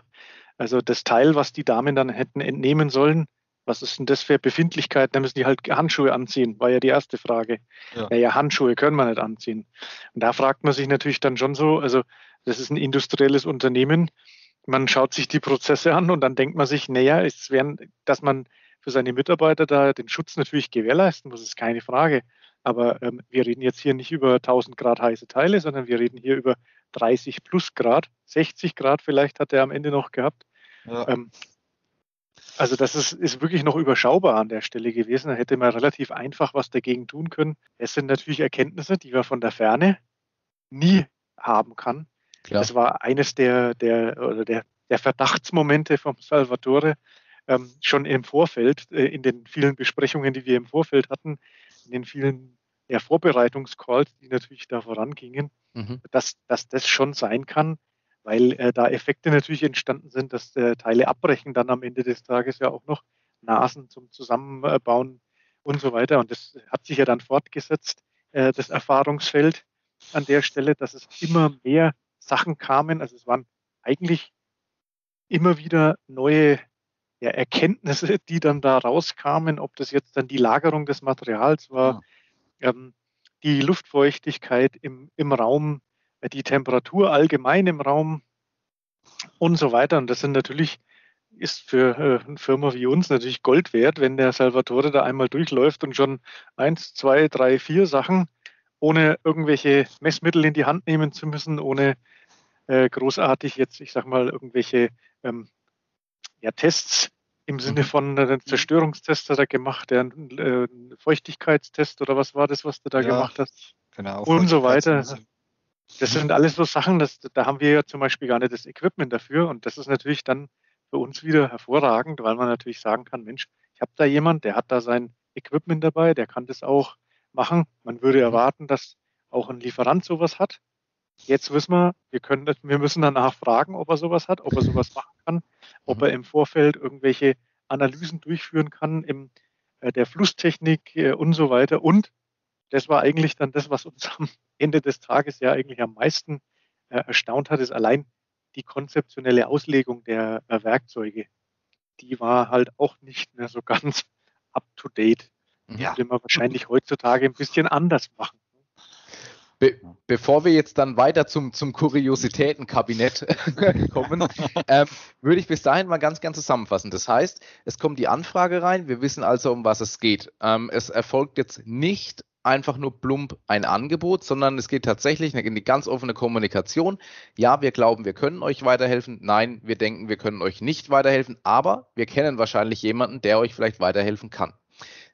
also das Teil, was die Damen dann hätten entnehmen sollen, was ist denn das für Befindlichkeit? Da müssen die halt Handschuhe anziehen, war ja die erste Frage. Ja. Naja, Handschuhe können wir nicht anziehen. Und da fragt man sich natürlich dann schon so, also das ist ein industrielles Unternehmen, man schaut sich die Prozesse an und dann denkt man sich, naja, es wären, dass man für seine Mitarbeiter da den Schutz natürlich gewährleisten muss, ist keine Frage. Aber ähm, wir reden jetzt hier nicht über 1000 Grad heiße Teile, sondern wir reden hier über 30 plus Grad, 60 Grad vielleicht hat er am Ende noch gehabt. Ja. Ähm, also das ist, ist wirklich noch überschaubar an der Stelle gewesen. Da hätte man relativ einfach was dagegen tun können. Es sind natürlich Erkenntnisse, die man von der Ferne nie haben kann. Klar. Das war eines der, der, oder der, der Verdachtsmomente vom Salvatore, ähm, schon im Vorfeld, äh, in den vielen Besprechungen, die wir im Vorfeld hatten, in den vielen ja, Vorbereitungscalls, die natürlich da vorangingen, mhm. dass, dass das schon sein kann, weil äh, da Effekte natürlich entstanden sind, dass äh, Teile abbrechen, dann am Ende des Tages ja auch noch Nasen zum Zusammenbauen und so weiter. Und das hat sich ja dann fortgesetzt, äh, das Erfahrungsfeld an der Stelle, dass es immer mehr Sachen kamen. Also es waren eigentlich immer wieder neue ja, Erkenntnisse, [LAUGHS] die dann da rauskamen, ob das jetzt dann die Lagerung des Materials war, ja. ähm, die Luftfeuchtigkeit im, im Raum, die Temperatur allgemein im Raum und so weiter. Und das sind natürlich, ist für äh, eine Firma wie uns natürlich Gold wert, wenn der Salvatore da einmal durchläuft und schon eins, zwei, drei, vier Sachen, ohne irgendwelche Messmittel in die Hand nehmen zu müssen, ohne äh, großartig jetzt, ich sag mal, irgendwelche ähm, ja, Tests im Sinne mhm. von äh, Zerstörungstest hat er gemacht, der äh, Feuchtigkeitstest oder was war das, was du da ja, gemacht hast? Genau. Und so weiter. Das sind alles so Sachen, das, da haben wir ja zum Beispiel gar nicht das Equipment dafür und das ist natürlich dann für uns wieder hervorragend, weil man natürlich sagen kann, Mensch, ich habe da jemand, der hat da sein Equipment dabei, der kann das auch machen. Man würde mhm. erwarten, dass auch ein Lieferant sowas hat. Jetzt wissen wir, wir, können, wir müssen danach fragen, ob er sowas hat, ob er sowas machen kann, ob er mhm. im Vorfeld irgendwelche Analysen durchführen kann im äh, der Flusstechnik äh, und so weiter. Und das war eigentlich dann das, was uns am Ende des Tages ja eigentlich am meisten äh, erstaunt hat, ist allein die konzeptionelle Auslegung der äh, Werkzeuge. Die war halt auch nicht mehr so [LAUGHS] ganz up to date. Die ja. würde man wahrscheinlich heutzutage ein bisschen anders machen. Be bevor wir jetzt dann weiter zum, zum Kuriositätenkabinett [LAUGHS] kommen, ähm, würde ich bis dahin mal ganz, ganz zusammenfassen. Das heißt, es kommt die Anfrage rein, wir wissen also, um was es geht. Ähm, es erfolgt jetzt nicht einfach nur plump ein Angebot, sondern es geht tatsächlich in die ganz offene Kommunikation. Ja, wir glauben, wir können euch weiterhelfen. Nein, wir denken, wir können euch nicht weiterhelfen, aber wir kennen wahrscheinlich jemanden, der euch vielleicht weiterhelfen kann.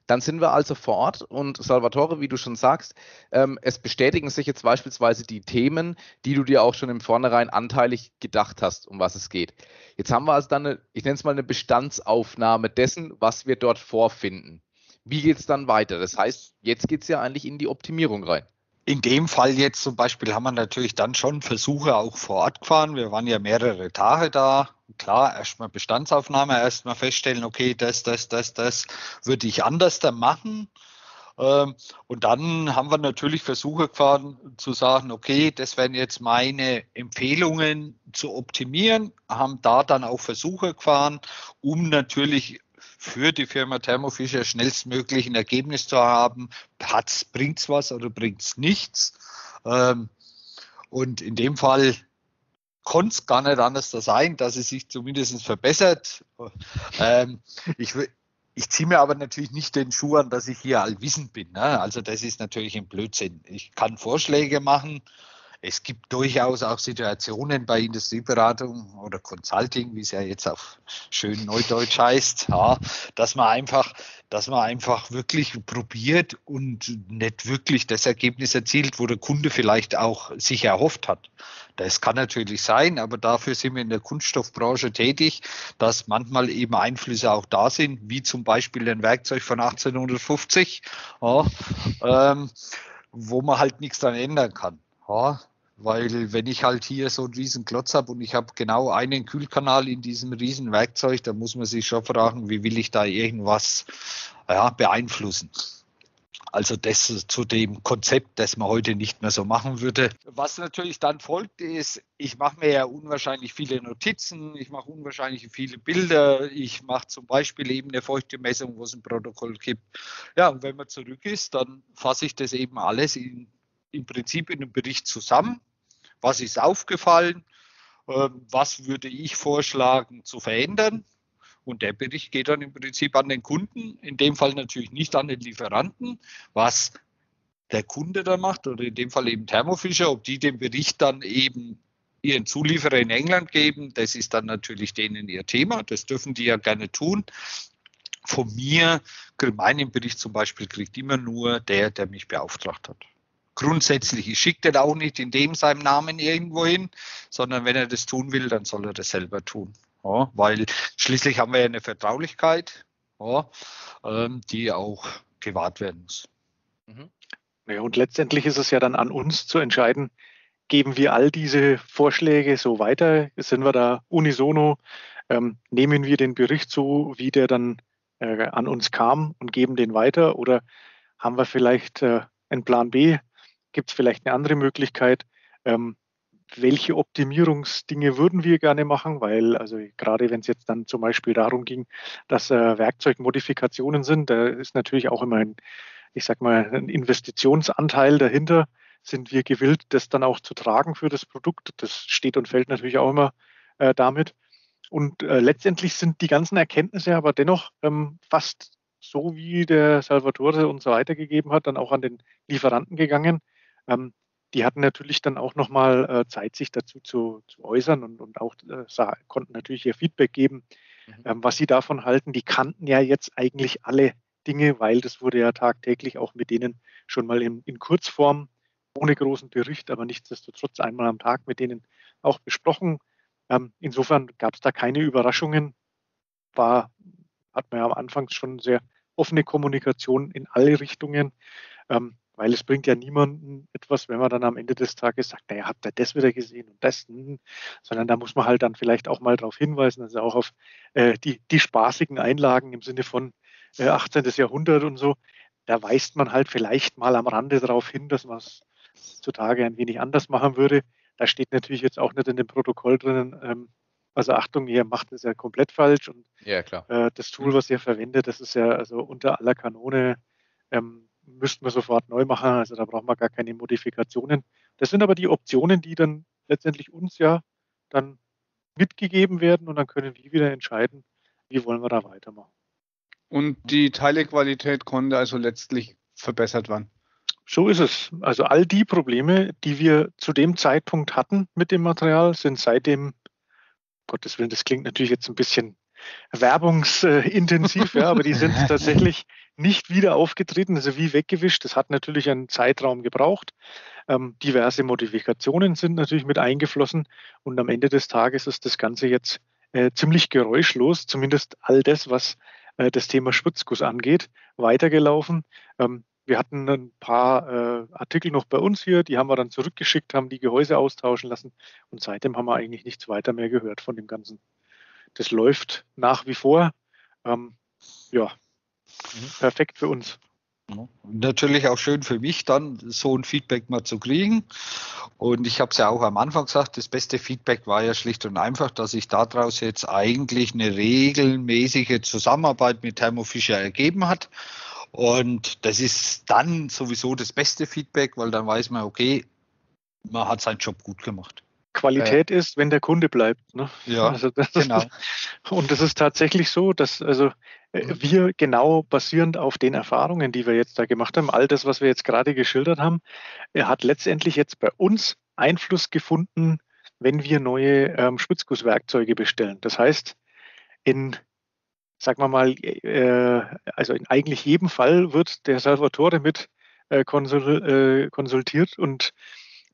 Dann sind wir also vor Ort und Salvatore, wie du schon sagst, ähm, es bestätigen sich jetzt beispielsweise die Themen, die du dir auch schon im Vornherein anteilig gedacht hast, um was es geht. Jetzt haben wir also dann, eine, ich nenne es mal eine Bestandsaufnahme dessen, was wir dort vorfinden. Wie geht es dann weiter? Das heißt, jetzt geht es ja eigentlich in die Optimierung rein. In dem Fall jetzt zum Beispiel haben wir natürlich dann schon Versuche auch vor Ort gefahren. Wir waren ja mehrere Tage da. Klar, erstmal Bestandsaufnahme, erstmal feststellen, okay, das, das, das, das würde ich anders da machen. Ähm, und dann haben wir natürlich Versuche gefahren zu sagen, okay, das wären jetzt meine Empfehlungen zu optimieren, haben da dann auch Versuche gefahren, um natürlich für die Firma Thermo Fisher schnellstmöglich ein Ergebnis zu haben. Bringt es was oder bringt es nichts? Ähm, und in dem Fall konnte es gar nicht anders sein, dass es sich zumindest verbessert. Ähm, ich, ich ziehe mir aber natürlich nicht den Schuh an, dass ich hier allwissend bin. Ne? Also das ist natürlich ein Blödsinn. Ich kann Vorschläge machen, es gibt durchaus auch Situationen bei Industrieberatung oder Consulting, wie es ja jetzt auf schön Neudeutsch heißt, ja, dass man einfach, dass man einfach wirklich probiert und nicht wirklich das Ergebnis erzielt, wo der Kunde vielleicht auch sich erhofft hat. Das kann natürlich sein, aber dafür sind wir in der Kunststoffbranche tätig, dass manchmal eben Einflüsse auch da sind, wie zum Beispiel ein Werkzeug von 1850, ja, ähm, wo man halt nichts daran ändern kann. Ja, weil wenn ich halt hier so einen riesen Klotz habe und ich habe genau einen Kühlkanal in diesem riesen Werkzeug, dann muss man sich schon fragen, wie will ich da irgendwas ja, beeinflussen. Also das zu dem Konzept, das man heute nicht mehr so machen würde. Was natürlich dann folgt, ist, ich mache mir ja unwahrscheinlich viele Notizen, ich mache unwahrscheinlich viele Bilder, ich mache zum Beispiel eben eine Feuchtemessung, wo es ein Protokoll gibt. Ja, und wenn man zurück ist, dann fasse ich das eben alles in im Prinzip in einem Bericht zusammen. Was ist aufgefallen? Ähm, was würde ich vorschlagen zu verändern? Und der Bericht geht dann im Prinzip an den Kunden, in dem Fall natürlich nicht an den Lieferanten, was der Kunde dann macht, oder in dem Fall eben Thermofischer, ob die den Bericht dann eben ihren Zulieferer in England geben, das ist dann natürlich denen ihr Thema, das dürfen die ja gerne tun. Von mir, meinen Bericht zum Beispiel, kriegt immer nur der, der mich beauftragt hat grundsätzlich. Ich schicke den auch nicht in dem seinem Namen irgendwo hin, sondern wenn er das tun will, dann soll er das selber tun. Ja, weil schließlich haben wir ja eine Vertraulichkeit, ja, ähm, die auch gewahrt werden muss. Mhm. Ja, und letztendlich ist es ja dann an uns zu entscheiden, geben wir all diese Vorschläge so weiter? Sind wir da unisono? Ähm, nehmen wir den Bericht so, wie der dann äh, an uns kam und geben den weiter? Oder haben wir vielleicht äh, einen Plan B? Gibt es vielleicht eine andere Möglichkeit? Ähm, welche Optimierungsdinge würden wir gerne machen? Weil, also gerade wenn es jetzt dann zum Beispiel darum ging, dass äh, Werkzeugmodifikationen sind, da ist natürlich auch immer ein, ich sag mal, ein Investitionsanteil dahinter. Sind wir gewillt, das dann auch zu tragen für das Produkt? Das steht und fällt natürlich auch immer äh, damit. Und äh, letztendlich sind die ganzen Erkenntnisse aber dennoch ähm, fast so, wie der Salvatore uns weitergegeben hat, dann auch an den Lieferanten gegangen. Ähm, die hatten natürlich dann auch nochmal äh, Zeit, sich dazu zu, zu äußern und, und auch äh, sah, konnten natürlich ihr Feedback geben, mhm. ähm, was sie davon halten. Die kannten ja jetzt eigentlich alle Dinge, weil das wurde ja tagtäglich auch mit denen schon mal in, in Kurzform, ohne großen Bericht, aber nichtsdestotrotz einmal am Tag mit denen auch besprochen. Ähm, insofern gab es da keine Überraschungen. War, hat man ja am Anfang schon sehr offene Kommunikation in alle Richtungen. Ähm, weil es bringt ja niemanden etwas, wenn man dann am Ende des Tages sagt, naja, habt ihr das wieder gesehen und das, hm, sondern da muss man halt dann vielleicht auch mal darauf hinweisen, also auch auf äh, die, die spaßigen Einlagen im Sinne von äh, 18. Jahrhundert und so. Da weist man halt vielleicht mal am Rande darauf hin, dass man es zutage ein wenig anders machen würde. Da steht natürlich jetzt auch nicht in dem Protokoll drinnen, ähm, also Achtung, ihr macht es ja komplett falsch und ja. Äh, das Tool, was ihr verwendet, das ist ja also unter aller Kanone. Ähm, müssten wir sofort neu machen. Also da brauchen wir gar keine Modifikationen. Das sind aber die Optionen, die dann letztendlich uns ja dann mitgegeben werden und dann können wir wieder entscheiden, wie wollen wir da weitermachen. Und die Teilequalität konnte also letztlich verbessert werden. So ist es. Also all die Probleme, die wir zu dem Zeitpunkt hatten mit dem Material, sind seitdem, Gottes Willen, das klingt natürlich jetzt ein bisschen werbungsintensiv, ja, aber die sind [LAUGHS] tatsächlich nicht wieder aufgetreten, also wie weggewischt. Das hat natürlich einen Zeitraum gebraucht. Ähm, diverse Modifikationen sind natürlich mit eingeflossen und am Ende des Tages ist das Ganze jetzt äh, ziemlich geräuschlos, zumindest all das, was äh, das Thema Spritzguss angeht, weitergelaufen. Ähm, wir hatten ein paar äh, Artikel noch bei uns hier, die haben wir dann zurückgeschickt, haben die Gehäuse austauschen lassen und seitdem haben wir eigentlich nichts weiter mehr gehört von dem Ganzen. Das läuft nach wie vor. Ähm, ja, mhm. perfekt für uns. Natürlich auch schön für mich dann, so ein Feedback mal zu kriegen. Und ich habe es ja auch am Anfang gesagt, das beste Feedback war ja schlicht und einfach, dass sich daraus jetzt eigentlich eine regelmäßige Zusammenarbeit mit Thermo Fischer ergeben hat. Und das ist dann sowieso das beste Feedback, weil dann weiß man, okay, man hat seinen Job gut gemacht. Qualität äh, ist, wenn der Kunde bleibt. Ne? Ja, also genau. Ist, [LAUGHS] und das ist tatsächlich so, dass also. Wir genau basierend auf den Erfahrungen, die wir jetzt da gemacht haben, all das, was wir jetzt gerade geschildert haben, er hat letztendlich jetzt bei uns Einfluss gefunden, wenn wir neue ähm, Spitzgusswerkzeuge bestellen. Das heißt, in sagen wir mal, äh, also in eigentlich jedem Fall wird der Salvatore mit äh, konsul, äh, konsultiert und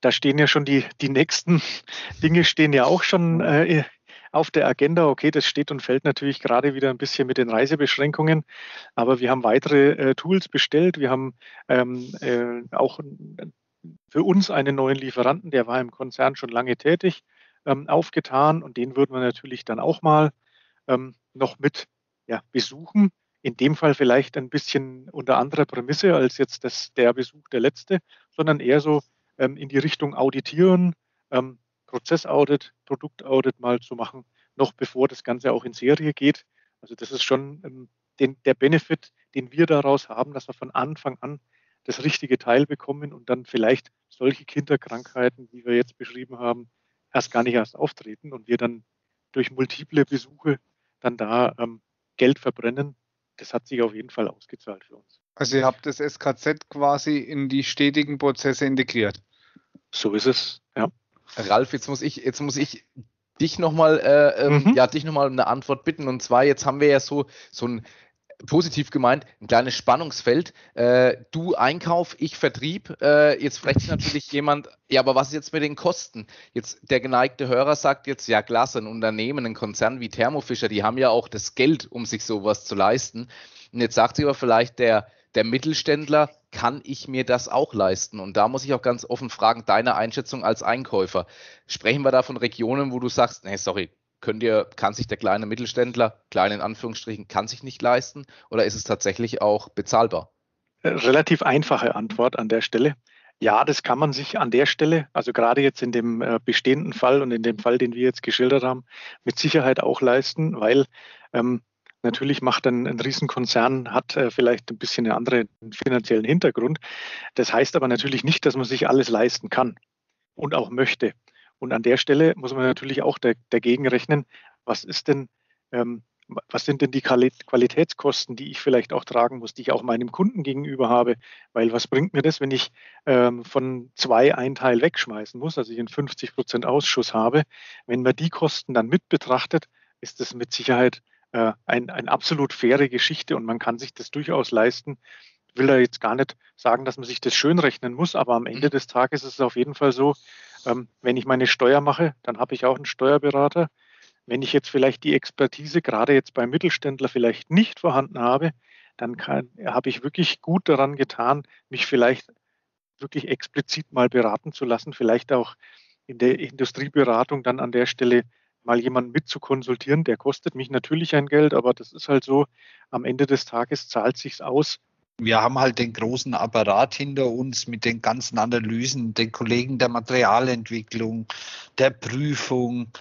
da stehen ja schon die, die nächsten [LAUGHS] Dinge stehen ja auch schon äh, auf der Agenda. Okay, das steht und fällt natürlich gerade wieder ein bisschen mit den Reisebeschränkungen, aber wir haben weitere äh, Tools bestellt. Wir haben ähm, äh, auch für uns einen neuen Lieferanten, der war im Konzern schon lange tätig, ähm, aufgetan und den würden wir natürlich dann auch mal ähm, noch mit ja, besuchen. In dem Fall vielleicht ein bisschen unter anderer Prämisse als jetzt das, der Besuch der letzte, sondern eher so ähm, in die Richtung Auditieren, ähm, Prozessaudit, Produktaudit mal zu machen, noch bevor das Ganze auch in Serie geht. Also das ist schon ähm, den, der Benefit, den wir daraus haben, dass wir von Anfang an das richtige Teil bekommen und dann vielleicht solche Kinderkrankheiten, wie wir jetzt beschrieben haben, erst gar nicht erst auftreten und wir dann durch multiple Besuche dann da ähm, Geld verbrennen. Das hat sich auf jeden Fall ausgezahlt für uns. Also ihr habt das SKZ quasi in die stetigen Prozesse integriert. So ist es, ja. Ralf, jetzt muss ich, jetzt muss ich dich nochmal, äh, ähm, mhm. ja, dich nochmal eine Antwort bitten. Und zwar, jetzt haben wir ja so, so ein positiv gemeint, ein kleines Spannungsfeld. Äh, du Einkauf, ich Vertrieb. Äh, jetzt fragt sich natürlich jemand, ja, aber was ist jetzt mit den Kosten? Jetzt der geneigte Hörer sagt jetzt, ja, klasse, ein Unternehmen, ein Konzern wie Thermo Fischer, die haben ja auch das Geld, um sich sowas zu leisten. Und jetzt sagt sich aber vielleicht der, der Mittelständler, kann ich mir das auch leisten? Und da muss ich auch ganz offen fragen, deine Einschätzung als Einkäufer. Sprechen wir da von Regionen, wo du sagst, nee, sorry, könnt ihr, kann sich der kleine Mittelständler, klein in Anführungsstrichen, kann sich nicht leisten? Oder ist es tatsächlich auch bezahlbar? Äh, relativ einfache Antwort an der Stelle. Ja, das kann man sich an der Stelle, also gerade jetzt in dem äh, bestehenden Fall und in dem Fall, den wir jetzt geschildert haben, mit Sicherheit auch leisten, weil ähm, natürlich macht ein, ein Riesenkonzern, hat äh, vielleicht ein bisschen einen anderen finanziellen Hintergrund. Das heißt aber natürlich nicht, dass man sich alles leisten kann und auch möchte. Und an der Stelle muss man natürlich auch dagegen rechnen, was ist denn ähm, was sind denn die Qualitätskosten, die ich vielleicht auch tragen muss, die ich auch meinem Kunden gegenüber habe? Weil was bringt mir das, wenn ich ähm, von zwei ein Teil wegschmeißen muss, also ich einen 50 Prozent Ausschuss habe? Wenn man die Kosten dann mit betrachtet, ist das mit Sicherheit äh, ein, eine absolut faire Geschichte und man kann sich das durchaus leisten. Ich will da jetzt gar nicht sagen, dass man sich das schön rechnen muss, aber am Ende mhm. des Tages ist es auf jeden Fall so, ähm, wenn ich meine Steuer mache, dann habe ich auch einen Steuerberater wenn ich jetzt vielleicht die Expertise gerade jetzt beim Mittelständler vielleicht nicht vorhanden habe, dann habe ich wirklich gut daran getan, mich vielleicht wirklich explizit mal beraten zu lassen, vielleicht auch in der Industrieberatung dann an der Stelle mal jemanden mitzukonsultieren. Der kostet mich natürlich ein Geld, aber das ist halt so, am Ende des Tages zahlt sich's aus. Wir haben halt den großen Apparat hinter uns mit den ganzen Analysen, den Kollegen der Materialentwicklung, der Prüfung,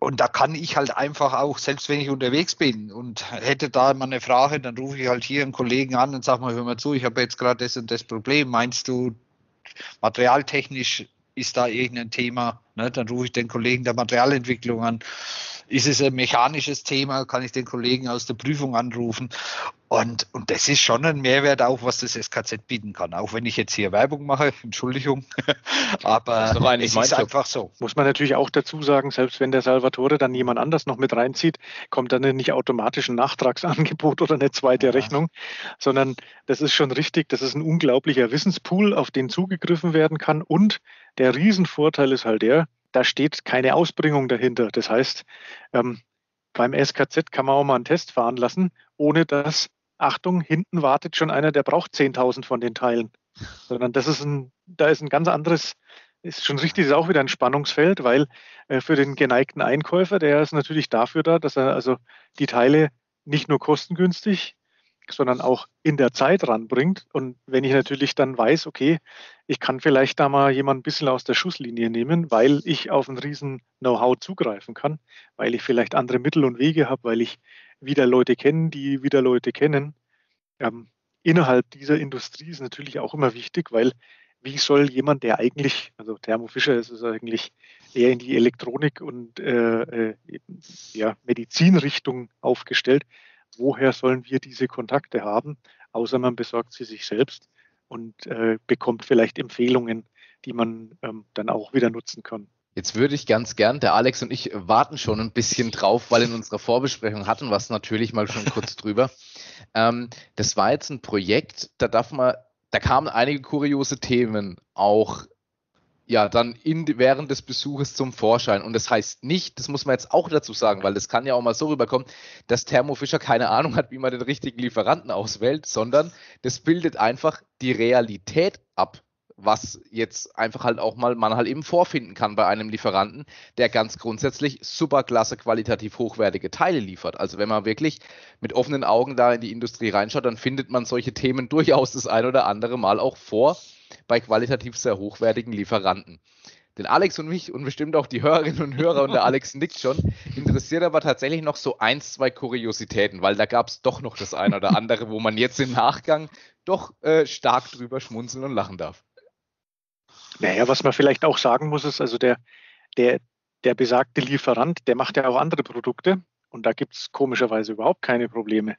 und da kann ich halt einfach auch, selbst wenn ich unterwegs bin und hätte da mal eine Frage, dann rufe ich halt hier einen Kollegen an und sage mal, hör mal zu, ich habe jetzt gerade das und das Problem. Meinst du, materialtechnisch ist da irgendein Thema? Ne? Dann rufe ich den Kollegen der Materialentwicklung an. Ist es ein mechanisches Thema? Kann ich den Kollegen aus der Prüfung anrufen? Und, und das ist schon ein Mehrwert auch, was das SKZ bieten kann. Auch wenn ich jetzt hier Werbung mache, [LAUGHS] Entschuldigung. [LAUGHS] Aber es ist einfach so. Muss man natürlich auch dazu sagen, selbst wenn der Salvatore dann jemand anders noch mit reinzieht, kommt dann nicht automatisch ein Nachtragsangebot oder eine zweite ja. Rechnung, sondern das ist schon richtig. Das ist ein unglaublicher Wissenspool, auf den zugegriffen werden kann. Und der Riesenvorteil ist halt der, da steht keine Ausbringung dahinter. Das heißt, ähm, beim SKZ kann man auch mal einen Test fahren lassen, ohne dass Achtung, hinten wartet schon einer, der braucht 10.000 von den Teilen. Sondern das ist ein, da ist ein ganz anderes, ist schon richtig, ist auch wieder ein Spannungsfeld, weil äh, für den geneigten Einkäufer, der ist natürlich dafür da, dass er also die Teile nicht nur kostengünstig, sondern auch in der Zeit ranbringt. Und wenn ich natürlich dann weiß, okay, ich kann vielleicht da mal jemand ein bisschen aus der Schusslinie nehmen, weil ich auf ein riesen Know-how zugreifen kann, weil ich vielleicht andere Mittel und Wege habe, weil ich wieder Leute kennen, die wieder Leute kennen. Ähm, innerhalb dieser Industrie ist natürlich auch immer wichtig, weil wie soll jemand, der eigentlich, also Thermo Fischer ist es eigentlich eher in die Elektronik und äh, äh, ja, Medizinrichtung aufgestellt, woher sollen wir diese Kontakte haben, außer man besorgt sie sich selbst und äh, bekommt vielleicht Empfehlungen, die man ähm, dann auch wieder nutzen kann. Jetzt würde ich ganz gern, der Alex und ich warten schon ein bisschen drauf, weil in unserer Vorbesprechung hatten wir es natürlich mal schon kurz [LAUGHS] drüber. Ähm, das war jetzt ein Projekt, da darf man, da kamen einige kuriose Themen auch ja dann in, während des Besuches zum Vorschein. Und das heißt nicht, das muss man jetzt auch dazu sagen, weil das kann ja auch mal so rüberkommen, dass Thermo Fischer keine Ahnung hat, wie man den richtigen Lieferanten auswählt, sondern das bildet einfach die Realität ab was jetzt einfach halt auch mal man halt eben vorfinden kann bei einem Lieferanten, der ganz grundsätzlich superklasse qualitativ hochwertige Teile liefert. Also wenn man wirklich mit offenen Augen da in die Industrie reinschaut, dann findet man solche Themen durchaus das ein oder andere Mal auch vor bei qualitativ sehr hochwertigen Lieferanten. Den Alex und mich und bestimmt auch die Hörerinnen und Hörer und der Alex [LAUGHS] nickt schon, interessiert aber tatsächlich noch so ein, zwei Kuriositäten, weil da gab es doch noch das ein oder andere, wo man jetzt im Nachgang doch äh, stark drüber schmunzeln und lachen darf. Naja, was man vielleicht auch sagen muss, ist, also der, der, der besagte Lieferant, der macht ja auch andere Produkte und da gibt es komischerweise überhaupt keine Probleme.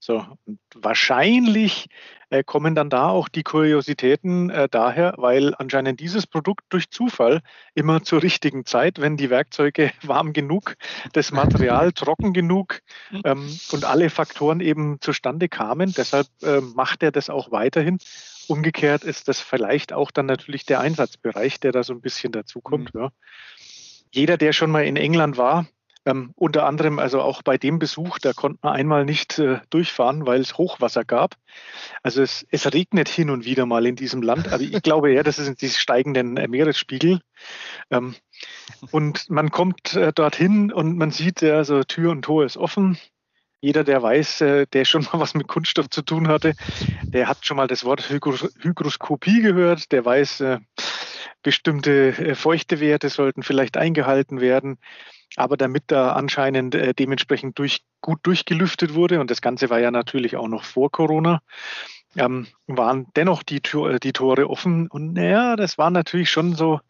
So, und wahrscheinlich äh, kommen dann da auch die Kuriositäten äh, daher, weil anscheinend dieses Produkt durch Zufall immer zur richtigen Zeit, wenn die Werkzeuge [LAUGHS] warm genug, das Material trocken genug ähm, und alle Faktoren eben zustande kamen. Deshalb äh, macht er das auch weiterhin Umgekehrt ist das vielleicht auch dann natürlich der Einsatzbereich, der da so ein bisschen dazukommt. Mhm. Ja. Jeder, der schon mal in England war, Ähm, unter anderem also auch bei dem Besuch, da konnte man einmal nicht äh, durchfahren, weil es Hochwasser gab. Also es, es, regnet hin und wieder mal in diesem Land, aber ich glaube ja, das sind die steigenden äh, Meeresspiegel. Ähm, und man kommt äh, dorthin und man sieht, also Tür und Tor ist offen. Jeder, der weiß, äh, der schon mal [LAUGHS] was mit Kunststoff zu tun hatte, der hat schon mal das Wort Hygroskopie gehört, der weiß, äh, bestimmte äh, Feuchtewerte sollten vielleicht eingehalten werden. Aber damit da anscheinend äh, dementsprechend durch, gut durchgelüftet wurde, und das Ganze war ja natürlich auch noch vor Corona, ähm, waren dennoch die, äh, die Tore offen. Und naja, das waren natürlich schon so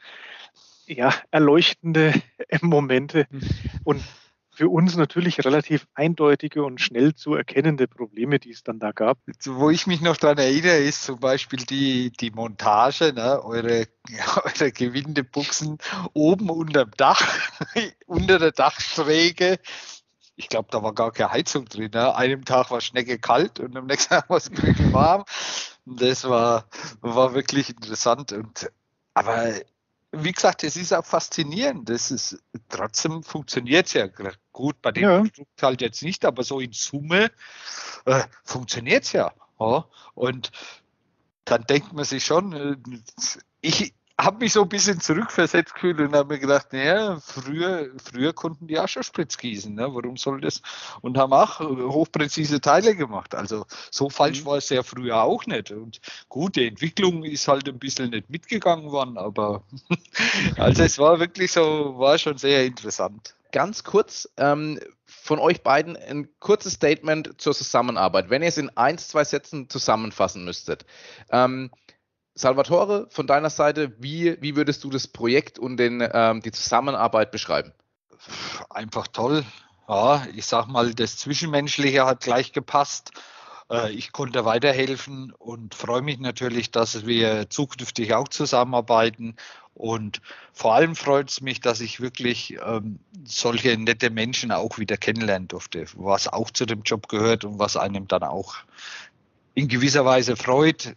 ja, erleuchtende [LAUGHS] Momente. Mhm. Und für uns natürlich relativ eindeutige und schnell zu erkennende Probleme, die es dann da gab. Wo ich mich noch daran erinnere, ist zum Beispiel die, die Montage, ne, eure, [LAUGHS] eure Gewindebuchsen oben unterm Dach, [LAUGHS] unter der Dachschräge. Ich glaube, da war gar keine Heizung drin. Ne? Einem Tag war Schnecke kalt und am nächsten [LAUGHS] Tag war es warm. Das war, war wirklich interessant. Und, aber wie gesagt, es ist auch faszinierend. Das ist, trotzdem funktioniert es ja gut. Bei dem ja. Produkt halt jetzt nicht, aber so in Summe äh, funktioniert es ja. ja. Und dann denkt man sich schon, äh, ich, habe mich so ein bisschen zurückversetzt gefühlt und habe mir gedacht, naja, früher, früher konnten die auch schon Spritz gießen, ne? warum soll das? Und haben auch hochpräzise Teile gemacht. Also so falsch mhm. war es ja früher auch nicht. Und gut, die Entwicklung ist halt ein bisschen nicht mitgegangen worden, aber [LAUGHS] also es war wirklich so, war schon sehr interessant. Ganz kurz, ähm, von euch beiden ein kurzes Statement zur Zusammenarbeit. Wenn ihr es in ein, zwei Sätzen zusammenfassen müsstet. Ähm, Salvatore, von deiner Seite, wie, wie würdest du das Projekt und den, ähm, die Zusammenarbeit beschreiben? Einfach toll. Ja, ich sag mal, das Zwischenmenschliche hat gleich gepasst. Äh, ich konnte weiterhelfen und freue mich natürlich, dass wir zukünftig auch zusammenarbeiten. Und vor allem freut es mich, dass ich wirklich ähm, solche nette Menschen auch wieder kennenlernen durfte, was auch zu dem Job gehört und was einem dann auch in gewisser Weise freut.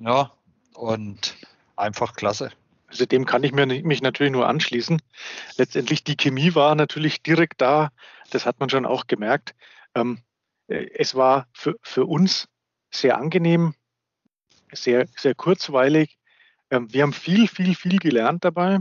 Ja, und einfach klasse. Also dem kann ich mich natürlich nur anschließen. Letztendlich die Chemie war natürlich direkt da. Das hat man schon auch gemerkt. Ähm, äh, es war für, für uns sehr angenehm, sehr, sehr kurzweilig. Ähm, wir haben viel, viel, viel gelernt dabei.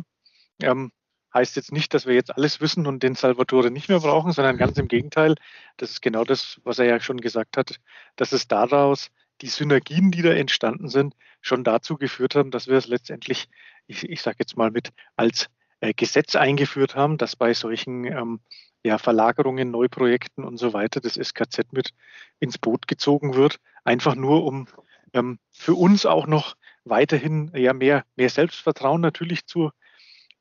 Ähm, heißt jetzt nicht, dass wir jetzt alles wissen und den Salvatore nicht mehr brauchen, sondern ganz im Gegenteil. Das ist genau das, was er ja schon gesagt hat, dass es daraus die Synergien, die da entstanden sind, schon dazu geführt haben, dass wir es letztendlich, ich, ich sage jetzt mal mit als äh, Gesetz eingeführt haben, dass bei solchen ähm, ja, Verlagerungen, Neuprojekten und so weiter das SKZ mit ins Boot gezogen wird, einfach nur um ähm, für uns auch noch weiterhin ja mehr, mehr Selbstvertrauen natürlich zu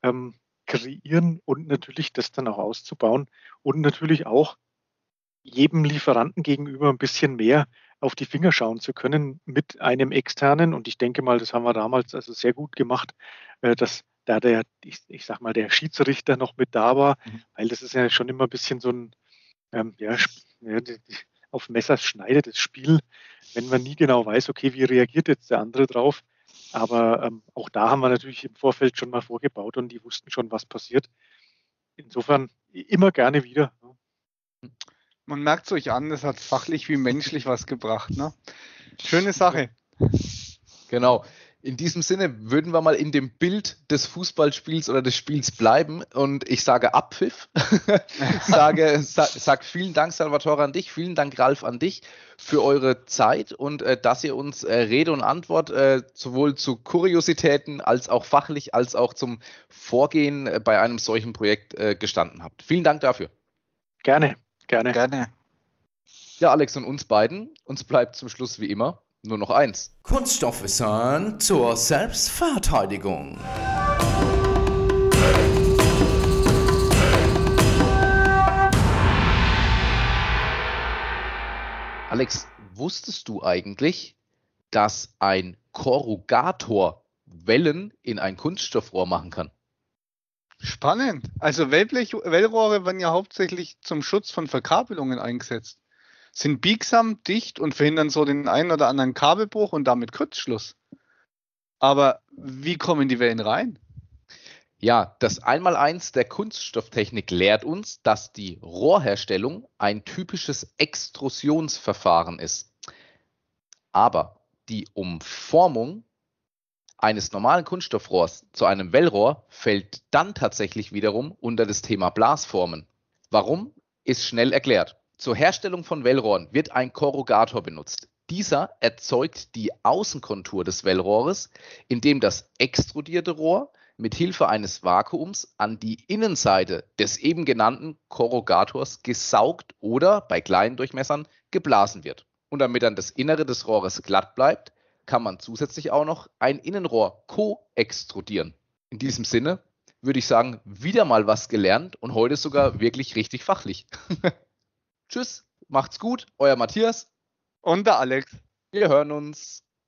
ähm, kreieren und natürlich das dann auch auszubauen und natürlich auch jedem Lieferanten gegenüber ein bisschen mehr auf die Finger schauen zu können mit einem externen. Und ich denke mal, das haben wir damals also sehr gut gemacht, äh, dass da der, ich, ich sag mal, der Schiedsrichter noch mit da war, mhm. weil das ist ja schon immer ein bisschen so ein, ähm, ja, auf Messers schneidendes Spiel, wenn man nie genau weiß, okay, wie reagiert jetzt der andere drauf. Aber ähm, auch da haben wir natürlich im Vorfeld schon mal vorgebaut und die wussten schon, was passiert. Insofern immer gerne wieder. Man merkt es euch an, es hat fachlich wie menschlich was gebracht. Ne? Schöne Sache. Genau. In diesem Sinne würden wir mal in dem Bild des Fußballspiels oder des Spiels bleiben und ich sage Abpfiff. [LAUGHS] sage, sag, sag, vielen Dank, Salvatore, an dich, vielen Dank, Ralf, an dich für eure Zeit und äh, dass ihr uns äh, Rede und Antwort äh, sowohl zu Kuriositäten als auch fachlich als auch zum Vorgehen äh, bei einem solchen Projekt äh, gestanden habt. Vielen Dank dafür. Gerne. Gerne. Gerne. Ja, Alex und uns beiden, uns bleibt zum Schluss wie immer nur noch eins. Kunststoffwissern zur Selbstverteidigung. Alex, wusstest du eigentlich, dass ein Korrugator Wellen in ein Kunststoffrohr machen kann? Spannend. Also Wellblech, Wellrohre werden ja hauptsächlich zum Schutz von Verkabelungen eingesetzt. Sind biegsam, dicht und verhindern so den einen oder anderen Kabelbruch und damit Kurzschluss. Aber wie kommen die Wellen rein? Ja, das Einmaleins der Kunststofftechnik lehrt uns, dass die Rohrherstellung ein typisches Extrusionsverfahren ist. Aber die Umformung eines normalen Kunststoffrohrs zu einem Wellrohr fällt dann tatsächlich wiederum unter das Thema Blasformen. Warum? Ist schnell erklärt. Zur Herstellung von Wellrohren wird ein Korrugator benutzt. Dieser erzeugt die Außenkontur des Wellrohres, indem das extrudierte Rohr mit Hilfe eines Vakuums an die Innenseite des eben genannten Korrugators gesaugt oder bei kleinen Durchmessern geblasen wird. Und damit dann das Innere des Rohres glatt bleibt, kann man zusätzlich auch noch ein Innenrohr co-extrudieren. In diesem Sinne würde ich sagen, wieder mal was gelernt und heute sogar wirklich richtig fachlich. [LAUGHS] Tschüss, macht's gut, euer Matthias. Und der Alex. Wir hören uns.